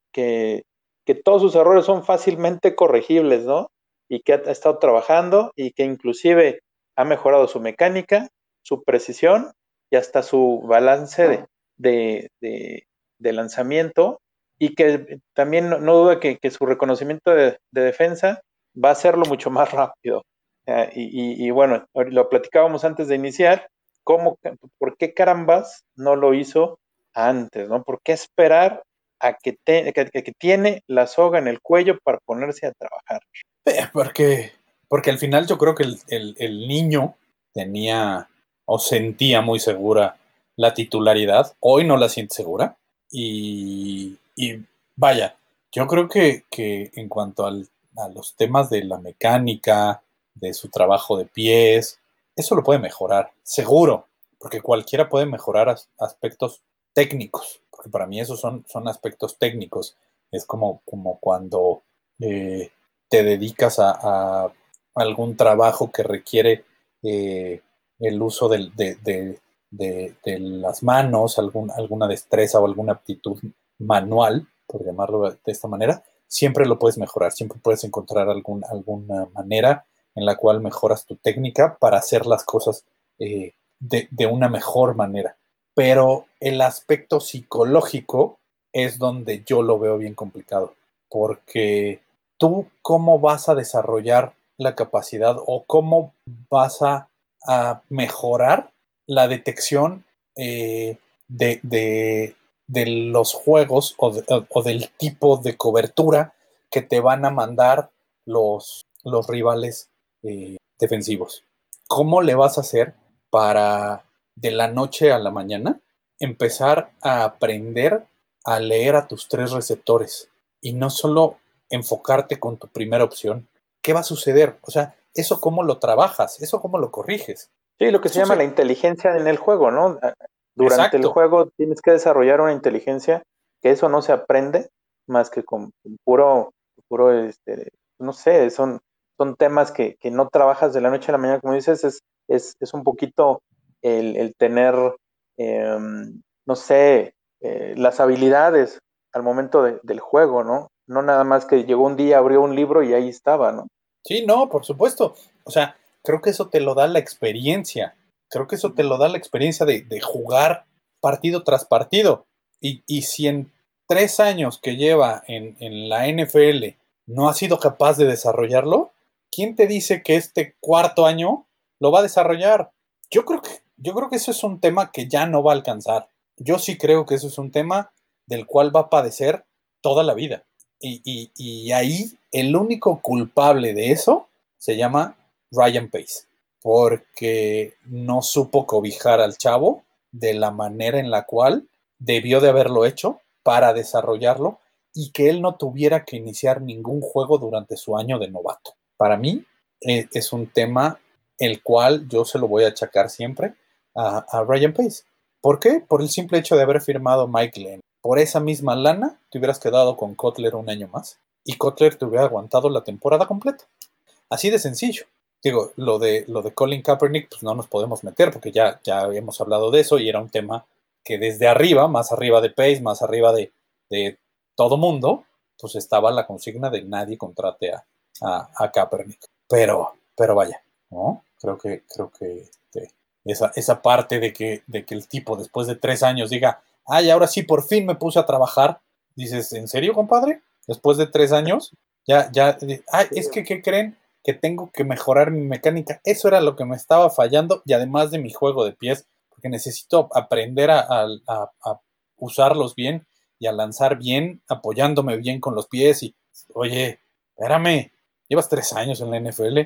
todos sus errores son fácilmente corregibles, ¿no? Y que ha, ha estado trabajando y que inclusive ha mejorado su mecánica, su precisión y hasta su balance de, de, de, lanzamiento y que también no, duda que, que, su reconocimiento de, defensa va a hacerlo mucho más rápido. Uh, y, y, bueno, lo platicábamos antes de iniciar, ¿cómo, ¿por qué carambas no lo hizo antes? ¿no? ¿Por qué esperar a que, te, que, que tiene la soga en el cuello para ponerse a trabajar? Eh, porque, porque al final yo creo que el, el niño tenía o sentía muy segura la titularidad, hoy no la siente segura y, y vaya, yo creo que, que en cuanto al, a los temas de la mecánica, de su trabajo de pies, eso lo puede mejorar, seguro, porque cualquiera puede mejorar as, aspectos técnicos, porque para mí esos son, son aspectos técnicos. Es como, como cuando eh, te dedicas a, algún trabajo que requiere eh, el uso de, de, de, las manos, alguna destreza o alguna aptitud manual, por llamarlo de esta manera, siempre lo puedes mejorar, siempre puedes encontrar algún, alguna manera en la cual mejoras tu técnica para hacer las cosas eh, de, de, una mejor manera. Pero el aspecto psicológico es donde yo lo veo bien complicado, porque tú cómo vas a desarrollar la capacidad o cómo vas a, a mejorar la detección eh, de, de, de, los juegos o, de, o, del tipo de cobertura que te van a mandar los, los rivales eh, defensivos. ¿Cómo le vas a hacer para de la noche a la mañana empezar a aprender a leer a tus tres receptores y no solo enfocarte con tu primera opción? ¿Qué va a suceder? O sea, ¿eso cómo lo trabajas? ¿Eso cómo lo corriges? Sí, lo que se llama la inteligencia en el juego, ¿no? Durante Exacto. el juego tienes que desarrollar una inteligencia que eso no se aprende más que con puro, puro este, no sé, son, son temas que, que, no trabajas de la noche a la mañana, como dices, es, es, es un poquito el, el tener, eh, no sé, eh, las habilidades al momento de, del juego, ¿no? No nada más que llegó un día, abrió un libro y ahí estaba, ¿no? Sí, no, por supuesto. O sea, creo que eso te lo da la experiencia. Creo que eso te lo da la experiencia de, de jugar partido tras partido. Y, y, si en tres años que lleva en, en, la NFL no ha sido capaz de desarrollarlo, ¿quién te dice que este cuarto año lo va a desarrollar? Yo creo que, yo creo que eso es un tema que ya no va a alcanzar. Yo sí creo que eso es un tema del cual va a padecer toda la vida. Y, y, y ahí el único culpable de eso se llama Ryan Pace, porque no supo cobijar al chavo de la manera en la cual debió de haberlo hecho para desarrollarlo y que él no tuviera que iniciar ningún juego durante su año de novato. Para mí eh, es un tema el cual yo se lo voy a achacar siempre a, Ryan Pace. ¿Por qué? Por el simple hecho de haber firmado Mike Glenn. Por esa misma lana te hubieras quedado con Kotler un año más y Kotler te hubiera aguantado la temporada completa. Así de sencillo digo, lo de, lo de Colin Kaepernick, pues no nos podemos meter porque ya, ya habíamos hablado de eso y era un tema que desde arriba, más arriba de Pace, más arriba de, de todo mundo, pues estaba la consigna de nadie contrate a, a, a Kaepernick. Pero, pero vaya, ¿no? Creo que, creo que este, esa, esa parte de que, de que el tipo después de tres años diga, ay, ahora sí, por fin me puse a trabajar, dices, ¿en serio, compadre? Después de tres años, Ya, ya, ay, es que, ¿qué creen? Que tengo que mejorar mi mecánica. Eso era lo que me estaba fallando y además de mi juego de pies, porque necesito aprender a, usarlos bien y a lanzar bien, apoyándome bien con los pies y, oye, espérame, llevas tres años en la NFL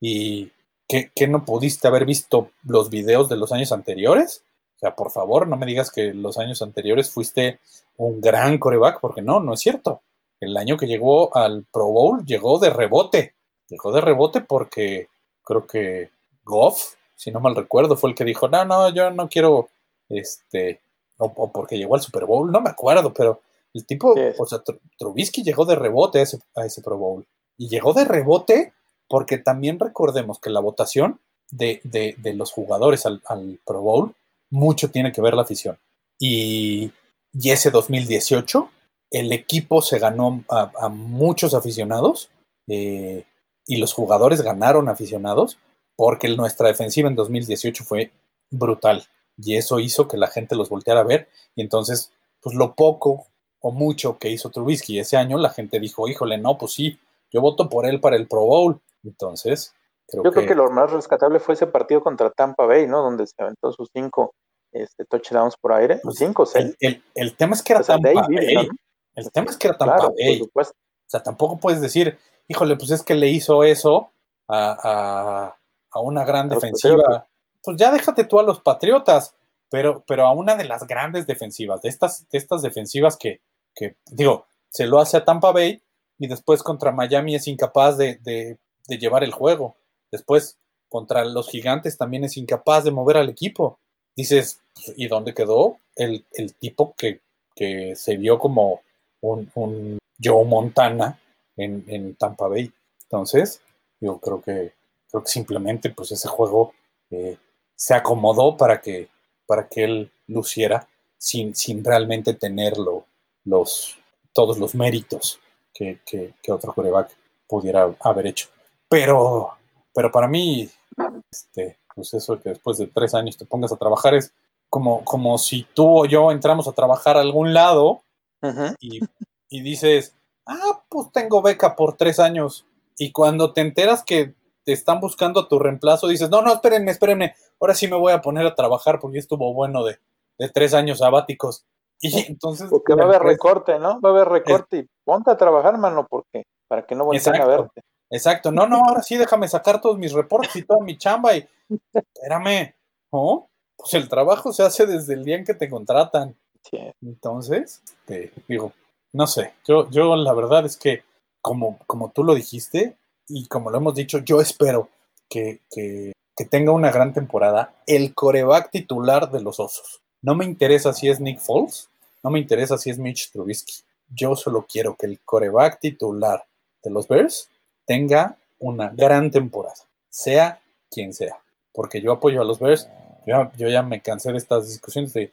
y ¿qué, qué no pudiste haber visto los videos de los años anteriores? O sea, por favor, no me digas que los años anteriores fuiste un gran coreback, porque no, no es cierto. El año que llegó al Pro Bowl llegó de rebote. Llegó de rebote porque creo que Goff, si no mal recuerdo, fue el que dijo, no, no, yo no quiero, este, o, o porque llegó al Super Bowl, no me acuerdo, pero el tipo, o sea, Tr- Trubisky llegó de rebote a ese, a ese Pro Bowl. Y llegó de rebote porque también recordemos que la votación de, de- de los jugadores al, al Pro Bowl, mucho tiene que ver la afición. Y, y ese 2018, el equipo se ganó a, a muchos aficionados eh, y los jugadores ganaron aficionados porque nuestra defensiva en 2018 fue brutal. Y eso hizo que la gente los volteara a ver. Y entonces, pues lo poco o mucho que hizo Trubisky ese año, la gente dijo, híjole, no, pues sí, yo voto por él para el Pro Bowl. Entonces, creo Yo que, creo que lo más rescatable fue ese partido contra Tampa Bay, ¿no? Donde se aventó sus cinco este, touchdowns por aire. Pues, cinco o seis. el, el- el tema es que era Tampa Bay. ¿no? El tema es que era Tampa Claro, por Bay. supuesto. O sea, tampoco puedes decir, híjole, pues es que le hizo eso a, a- a una gran A defensiva. Pues ya déjate tú a los Patriotas, pero, pero a una de las grandes defensivas, de estas, de estas defensivas que, que, digo, se lo hace a Tampa Bay y después contra Miami es incapaz de, de- de llevar el juego. Después contra los gigantes también es incapaz de mover al equipo. Dices, pues, ¿y dónde quedó el, el tipo que, que se vio como un, un Joe Montana en, en Tampa Bay? Entonces, yo creo que, creo que simplemente pues ese juego eh, se acomodó para que, para que él luciera sin, sin realmente tenerlo los, todos los méritos que, que, que otro coreback pudiera haber hecho. Pero, pero para mí, este, pues eso que después de tres años te pongas a trabajar es como, como si tú o yo entramos a trabajar a algún lado y, y dices, ah, pues tengo beca por tres años. Y cuando te enteras que te están buscando a tu reemplazo, dices, no, no, espérenme, espérenme, ahora sí me voy a poner a trabajar porque estuvo bueno de, de tres años sabáticos. Y entonces... Porque va a haber recorte, ¿no? Va a haber recorte y ponte a trabajar, mano, porque para que no volteen a verte. Exacto, no, no, ahora sí déjame sacar todos mis reportes y toda mi chamba y espérame, ¿no? Pues el trabajo se hace desde el día en que te contratan. Sí. Entonces, te digo, no sé, yo, yo la verdad es que como, como tú lo dijiste y como lo hemos dicho, yo espero que, que, tenga una gran temporada el coreback titular de los Osos. No me interesa si es Nick Foles, no me interesa si es Mitch Trubisky. Yo solo quiero que el coreback titular de los Bears tenga una gran temporada, sea quien sea, porque yo apoyo a los Bears. Yo, yo ya me cansé de estas discusiones de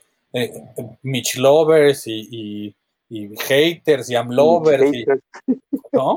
Mitch Lovers y, y haters y Am Lovers, y. ¿no?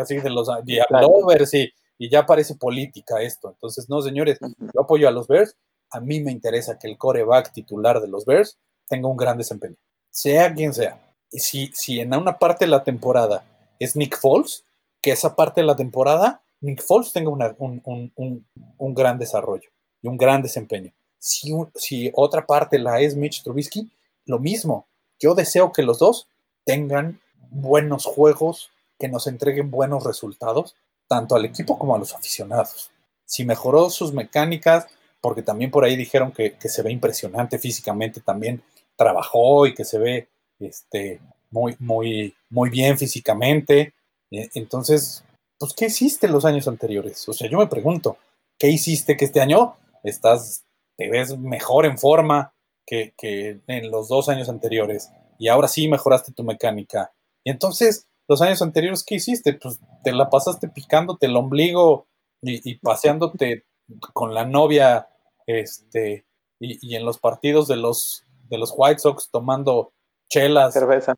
Así de los y Am Lovers y, y ya parece política esto. Entonces, no, señores, yo apoyo a los Bears. A mí me interesa que el coreback titular de los Bears tenga un gran desempeño, sea quien sea. Y si, si en una parte de la temporada es Nick Foles, que esa parte de la temporada Nick Foles tenga una- un, un- un- un gran desarrollo y un gran desempeño. Si, si otra parte la es Mitch Trubisky, lo mismo. Yo deseo que los dos tengan buenos juegos, que nos entreguen buenos resultados, tanto al equipo como a los aficionados. Si mejoró sus mecánicas, porque también por ahí dijeron que, se ve impresionante físicamente, también trabajó y que se ve este, muy, muy, muy bien físicamente. Eh, Entonces, pues, ¿qué hiciste los años anteriores? O sea, yo me pregunto, ¿qué hiciste que este año estás, te ves mejor en forma que, que en los dos años anteriores? Y ahora sí mejoraste tu mecánica. Y entonces, los años anteriores, ¿qué hiciste? Pues te la pasaste picándote el ombligo y, y paseándote con la novia, este, y, y en los partidos de los, de los White Sox tomando chelas Cerveza.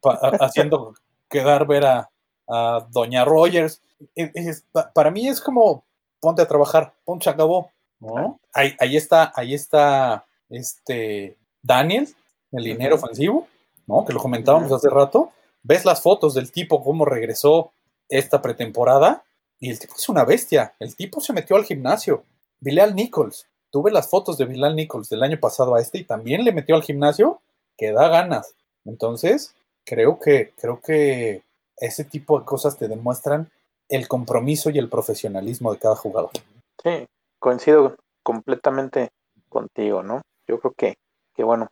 pa- haciendo quedar ver a, a Doña Rogers. Es- es- pa- para mí es como ponte a trabajar, ponte acabó. ¿no? Ahí, ahí está, ahí está este Daniel, el dinero ofensivo, ¿no? Que lo comentábamos hace rato. Ves las fotos del tipo, cómo regresó esta pretemporada y el tipo es una bestia. El tipo se metió al gimnasio. Bilal Nichols. Tuve las fotos de Bilal Nichols del año pasado a este y también le metió al gimnasio que da ganas. Entonces, creo que, creo que ese tipo de cosas te demuestran el compromiso y el profesionalismo de cada jugador. Sí, coincido completamente contigo, ¿no? Yo creo que, que bueno,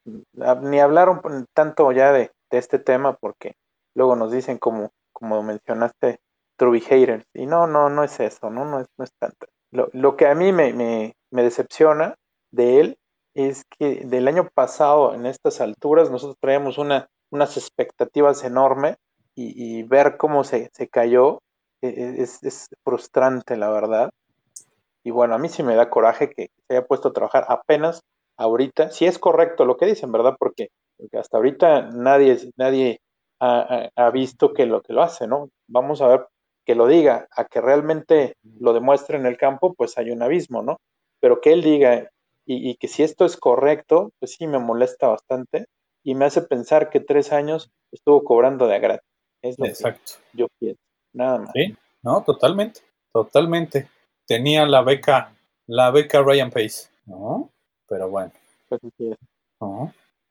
ni hablaron tanto ya de, este tema porque luego nos dicen como, como mencionaste, true haters. Y no, no, no es eso, no, no es, no es tanto. Lo, lo que a mí me, me, decepciona de él es que del año pasado, en estas alturas, nosotros traíamos una, unas expectativas enormes y, y ver cómo se, se cayó e, e, es, es, frustrante, la verdad. Y bueno, a mí sí me da coraje que se haya puesto a trabajar apenas ahorita. Si es correcto lo que dicen, ¿verdad? Porque, porque hasta ahorita nadie, nadie ha, ha, visto que lo que lo hace, ¿no? Vamos a ver que lo diga, a que realmente lo demuestre en el campo, pues hay un abismo, ¿no? Pero que él diga y, y, que si esto es correcto, pues sí me molesta bastante y me hace pensar que tres años estuvo cobrando de gratis. Es lo Exacto. que yo pienso, nada más. Sí, no, totalmente, totalmente. Tenía la beca, la beca Ryan Pace, ¿no? Pero bueno. Pues,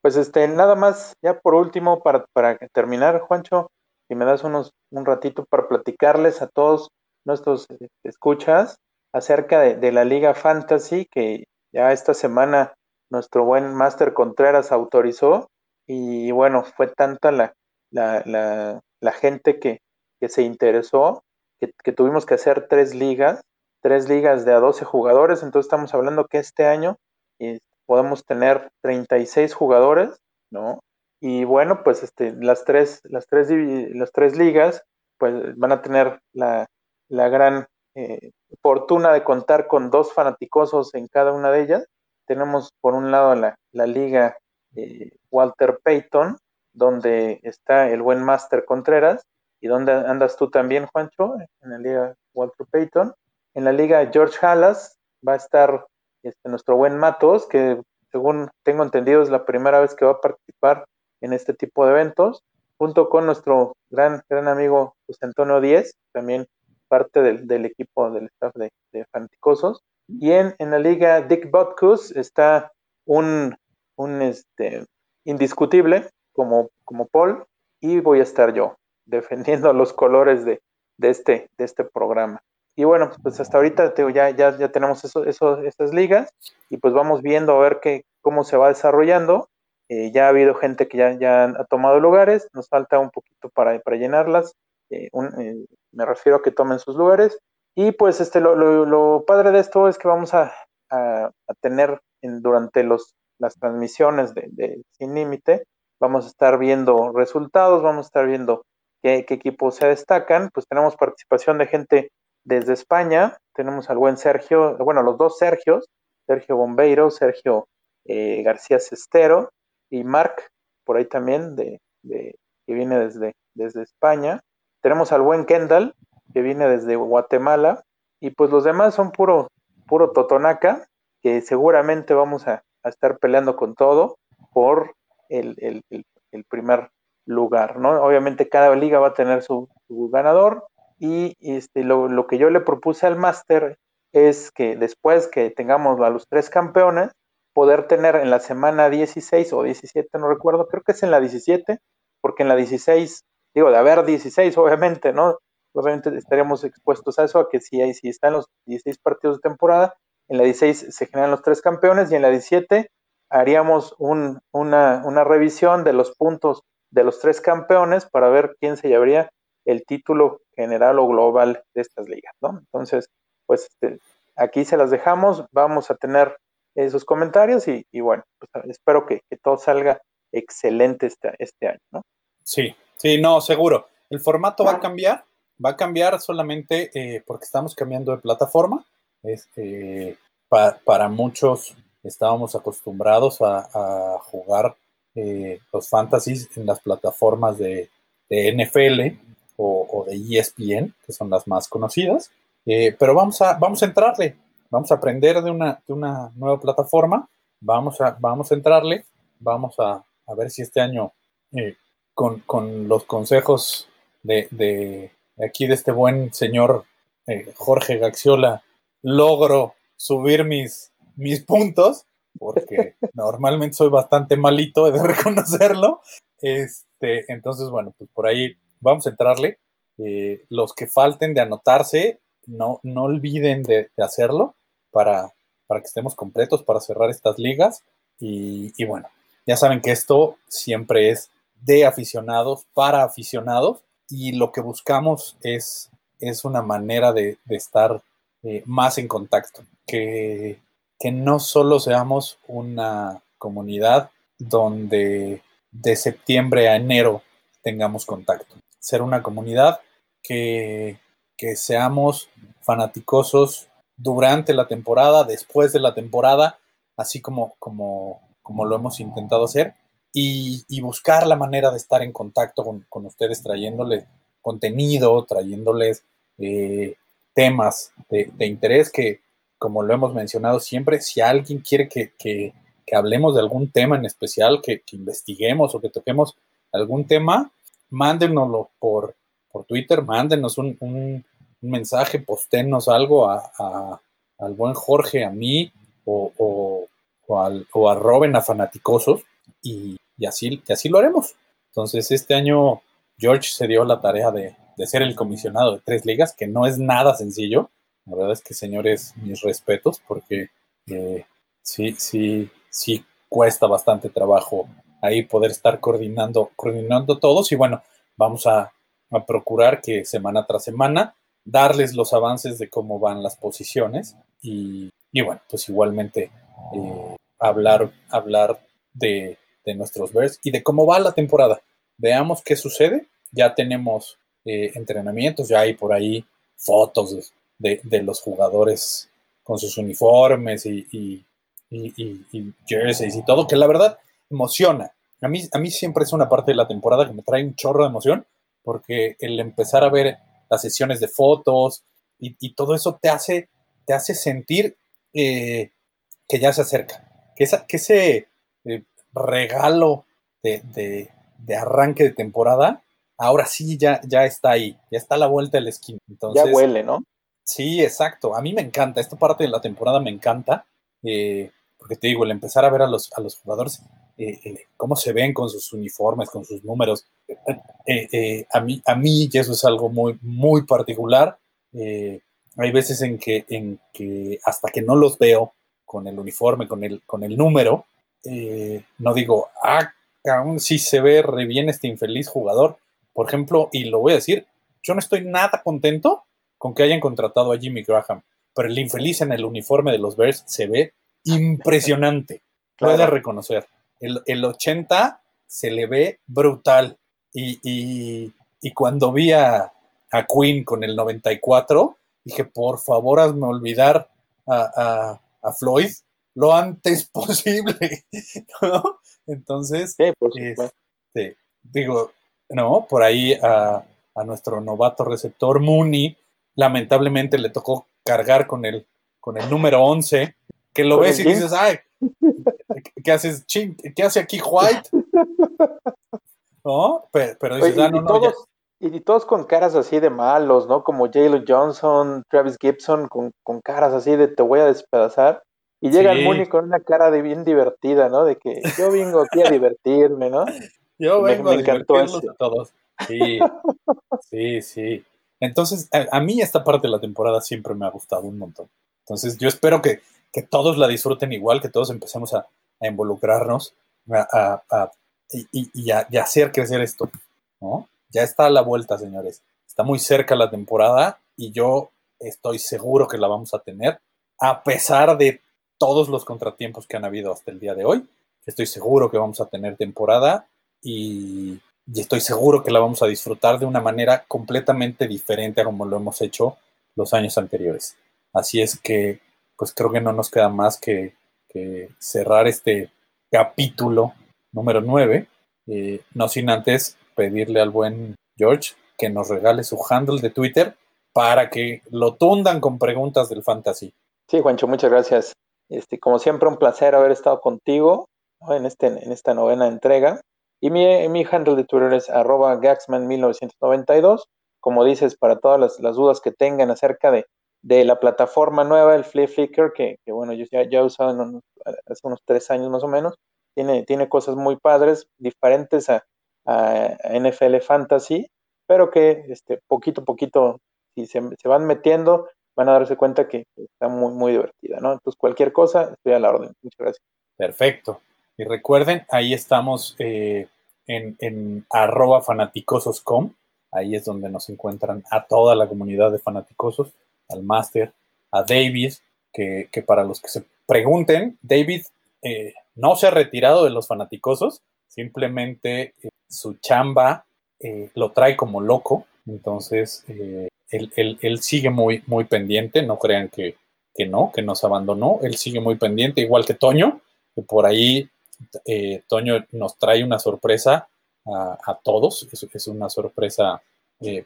pues este, nada más, ya por último, para, para terminar, Juancho, si me das unos un ratito para platicarles a todos nuestros escuchas acerca de, de, la Liga Fantasy que ya esta semana nuestro buen Master Contreras autorizó y bueno, fue tanta la, la, la, la gente que, que, se interesó que, que, tuvimos que hacer tres ligas, tres ligas de a 12 jugadores, entonces estamos hablando que este año podemos tener 36 jugadores, ¿no? Y bueno, pues este, las, tres, las, tres, las tres ligas pues van a tener la, la gran eh, fortuna de contar con dos fanaticosos en cada una de ellas. Tenemos por un lado la, la liga eh, Walter Payton, donde está el buen Master Contreras, y donde andas tú también, Juancho, en la liga Walter Payton. En la liga George Halas va a estar este, nuestro buen Matos, que según tengo entendido es la primera vez que va a participar en este tipo de eventos, junto con nuestro gran, gran amigo José Antonio Díez, también parte del, del equipo del staff de, de Fanticosos. Y en, en, la liga Dick Botkus está un, un este, indiscutible como, como Paul, y voy a estar yo defendiendo los colores de, de, este, de este programa. Y bueno, pues hasta ahorita te, ya, ya, ya tenemos eso, eso, estas ligas y pues vamos viendo a ver qué, cómo se va desarrollando eh, ya ha habido gente que ya, ya, ha tomado lugares, nos falta un poquito para, para llenarlas. Eh, un, eh, me refiero a que tomen sus lugares. Y pues este, lo, lo, lo padre de esto es que vamos a, a, a tener en, durante los, las transmisiones de, de, Sin Límite, vamos a estar viendo resultados, vamos a estar viendo qué, qué equipos se destacan. Pues tenemos participación de gente desde España, tenemos al buen Sergio, bueno, los dos Sergios, Sergio Bombeiro, Sergio eh, García Cestero, y Mark, por ahí también, de, que viene desde, desde España. Tenemos al buen Kendall, que viene desde Guatemala, y pues los demás son puro, puro Totonaca, que seguramente vamos a, a estar peleando con todo por el, el, el, primer lugar, ¿no? Obviamente cada liga va a tener su ganador, y este, lo, lo, que yo le propuse al máster es que después que tengamos a los tres campeones, poder tener en la semana 16 o 17, no recuerdo, creo que es en la 17, porque en la 16, digo, de haber 16, obviamente, ¿no? Obviamente estaríamos expuestos a eso, a que si, hay, si están los 16 partidos de temporada, en la 16 se generan los tres campeones y en la 17 haríamos un, una, una revisión de los puntos de los tres campeones para ver quién se llevaría el título general o global de estas ligas, ¿no? Entonces, pues este, aquí se las dejamos, vamos a tener eh, sus comentarios y, y bueno, pues, espero que, que, todo salga excelente este, este año, ¿no? Sí, sí, no, seguro. El formato va a cambiar, va a cambiar solamente eh, porque estamos cambiando de plataforma. Este, pa, para muchos estábamos acostumbrados a, a jugar eh, los fantasies en las plataformas de, de NFL o, o, de ESPN, que son las más conocidas. Eh, pero vamos a, vamos a entrarle vamos a aprender de una, de una nueva plataforma, vamos a, vamos a entrarle, vamos a, a ver si este año, eh, con, con, los consejos de, de, aquí de este buen señor eh, Jorge Gaxiola logro subir mis, mis puntos, porque normalmente soy bastante malito, he de reconocerlo. Este, entonces, bueno, pues por ahí vamos a entrarle. Eh, los que falten de anotarse, no, no olviden de, hacerlo para, para que estemos completos, para cerrar estas ligas. Y, bueno, ya saben que esto siempre es de aficionados para aficionados y lo que buscamos es, es una manera de, de estar eh, más en contacto, que, que no solo seamos una comunidad donde de septiembre a enero tengamos contacto, ser una comunidad que, que seamos fanaticosos durante la temporada, después de la temporada, así como, como, como lo hemos intentado hacer, y, y, buscar la manera de estar en contacto con, con ustedes, trayéndoles contenido, trayéndoles eh, temas de, de, interés que, como lo hemos mencionado siempre, si alguien quiere que, que, que hablemos de algún tema en especial, que, investiguemos o que toquemos algún tema, mándenoslo por, por Twitter, mándenos un, un, un mensaje, postenos algo a, a, al buen Jorge, a mí o, o, al, o a Robin, a Fanaticosos, y, y, así, y así lo haremos. Entonces, este año George se dio la tarea de, de, ser el comisionado de tres ligas, que no es nada sencillo. La verdad es que, señores, mis respetos, porque eh, sí, sí, sí cuesta bastante trabajo ahí poder estar coordinando, coordinando todos. Y bueno, vamos a, a procurar que semana tras semana darles los avances de cómo van las posiciones y, y bueno, pues igualmente eh, hablar, hablar de, de, nuestros Bears y de cómo va la temporada. Veamos qué sucede. Ya tenemos eh, entrenamientos, ya hay por ahí fotos de, de, los jugadores con sus uniformes y, y, y, y, jerseys y todo, que la verdad emociona. A mí, a mí siempre es una parte de la temporada que me trae un chorro de emoción, porque el empezar a ver las sesiones de fotos y, y todo eso te hace, te hace sentir eh, que ya se acerca, que, esa, que ese eh, regalo de, de, de, arranque de temporada, ahora sí ya, ya está ahí, ya está a la vuelta de la esquina. Entonces, ya huele, ¿no? Sí, exacto. A mí me encanta, esta parte de la temporada me encanta, eh, porque te digo, el empezar a ver a los, a los jugadores, eh, eh, cómo se ven con sus uniformes, con sus números. Eh, a, mí, a mí, eso es algo muy, muy particular, hay veces en que, en que hasta que no los veo con el uniforme, con el, con el número, no digo, ah, aún sí se ve re bien este infeliz jugador. Por ejemplo, y lo voy a decir, yo no estoy nada contento con que hayan contratado a Jimmy Graham, pero el infeliz en el uniforme de los Bears se ve impresionante. Claro. Puede reconocer el, el 80 se le ve brutal. Y, y, y cuando vi a, a, Queen con el 94, dije, por favor, hazme olvidar a, a, a Floyd lo antes posible. ¿no? Entonces, sí, este, digo, no, por ahí a, a, nuestro novato receptor Mooney, lamentablemente le tocó cargar con el, con el número 11, que lo ves y dices, ay, ¿Qué haces? ¿Qué hace aquí White? ¿No? Pero, pero dices, Oye, ah, no, no, todos, ya. y, todos con caras así de malos, ¿no? Como Jalen Johnson, Travis Gibson, con, con, caras así de te voy a despedazar. Y llega sí. el Mooney con una cara de bien divertida, ¿no? De que yo vengo aquí a divertirme, ¿no? Yo vengo me, me a divertirlos a todos. Sí, sí, sí. Entonces, a, a, mí esta parte de la temporada siempre me ha gustado un montón. Entonces, yo espero que, que todos la disfruten igual, que todos empecemos a, a involucrarnos a, a, y, y, hacer crecer esto. ¿no? Ya está a la vuelta, señores. Está muy cerca la temporada y yo estoy seguro que la vamos a tener, a pesar de todos los contratiempos que han habido hasta el día de hoy. Estoy seguro que vamos a tener temporada y, y estoy seguro que la vamos a disfrutar de una manera completamente diferente a como lo hemos hecho los años anteriores. Así es que, pues creo que no nos queda más que cerrar este capítulo número 9, eh, no sin antes pedirle al buen George que nos regale su handle de Twitter para que lo tundan con preguntas del fantasy. Sí, Juancho, muchas gracias. Este, como siempre, un placer haber estado contigo en, este, en esta novena entrega. Y mi, mi handle de Twitter es arroba gaxman1992. como dices, para todas las dudas que tengan acerca de, de la plataforma nueva, el Flip Flickr, que, que, bueno, yo ya, ya he usado en unos, hace unos tres años más o menos, tiene, tiene cosas muy padres, diferentes a, a NFL Fantasy, pero que este, poquito a poquito, si se, se, van metiendo, van a darse cuenta que está muy, muy divertida, ¿no? Entonces, cualquier cosa, estoy a la orden. Muchas gracias. Perfecto. Y recuerden, ahí estamos eh, en, en arroba fanaticososcom. Ahí es donde nos encuentran a toda la comunidad de fanaticosos, al máster, a David, que, que, para los que se pregunten, David eh, no se ha retirado de los fanaticosos, simplemente eh, su chamba eh, lo trae como loco, entonces eh, él, él, él, sigue muy, muy pendiente, no crean que, que, no, que nos abandonó, él sigue muy pendiente, igual que Toño, que por ahí eh, Toño nos trae una sorpresa a, todos, es, es, una sorpresa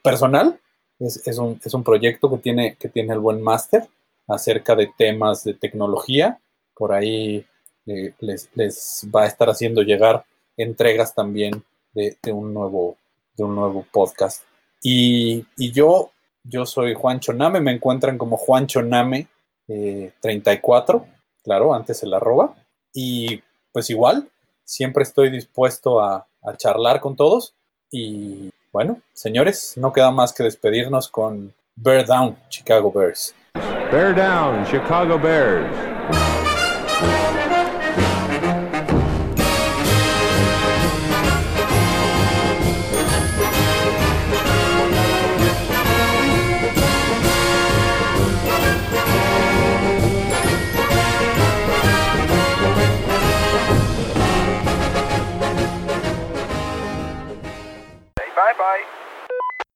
personal, es, es, un, es, un, proyecto que tiene, que tiene el buen máster acerca de temas de tecnología, por ahí eh, les, les va a estar haciendo llegar entregas también de, de, un nuevo de un nuevo podcast. Y, y, yo, yo soy Juancho Name, me encuentran como Juancho Name eh, 34, claro, antes el arroba. Y pues igual, siempre estoy dispuesto a, a charlar con todos. Y bueno, señores, no queda más que despedirnos con Bear Down, Chicago Bears. Bear Down, Chicago Bears.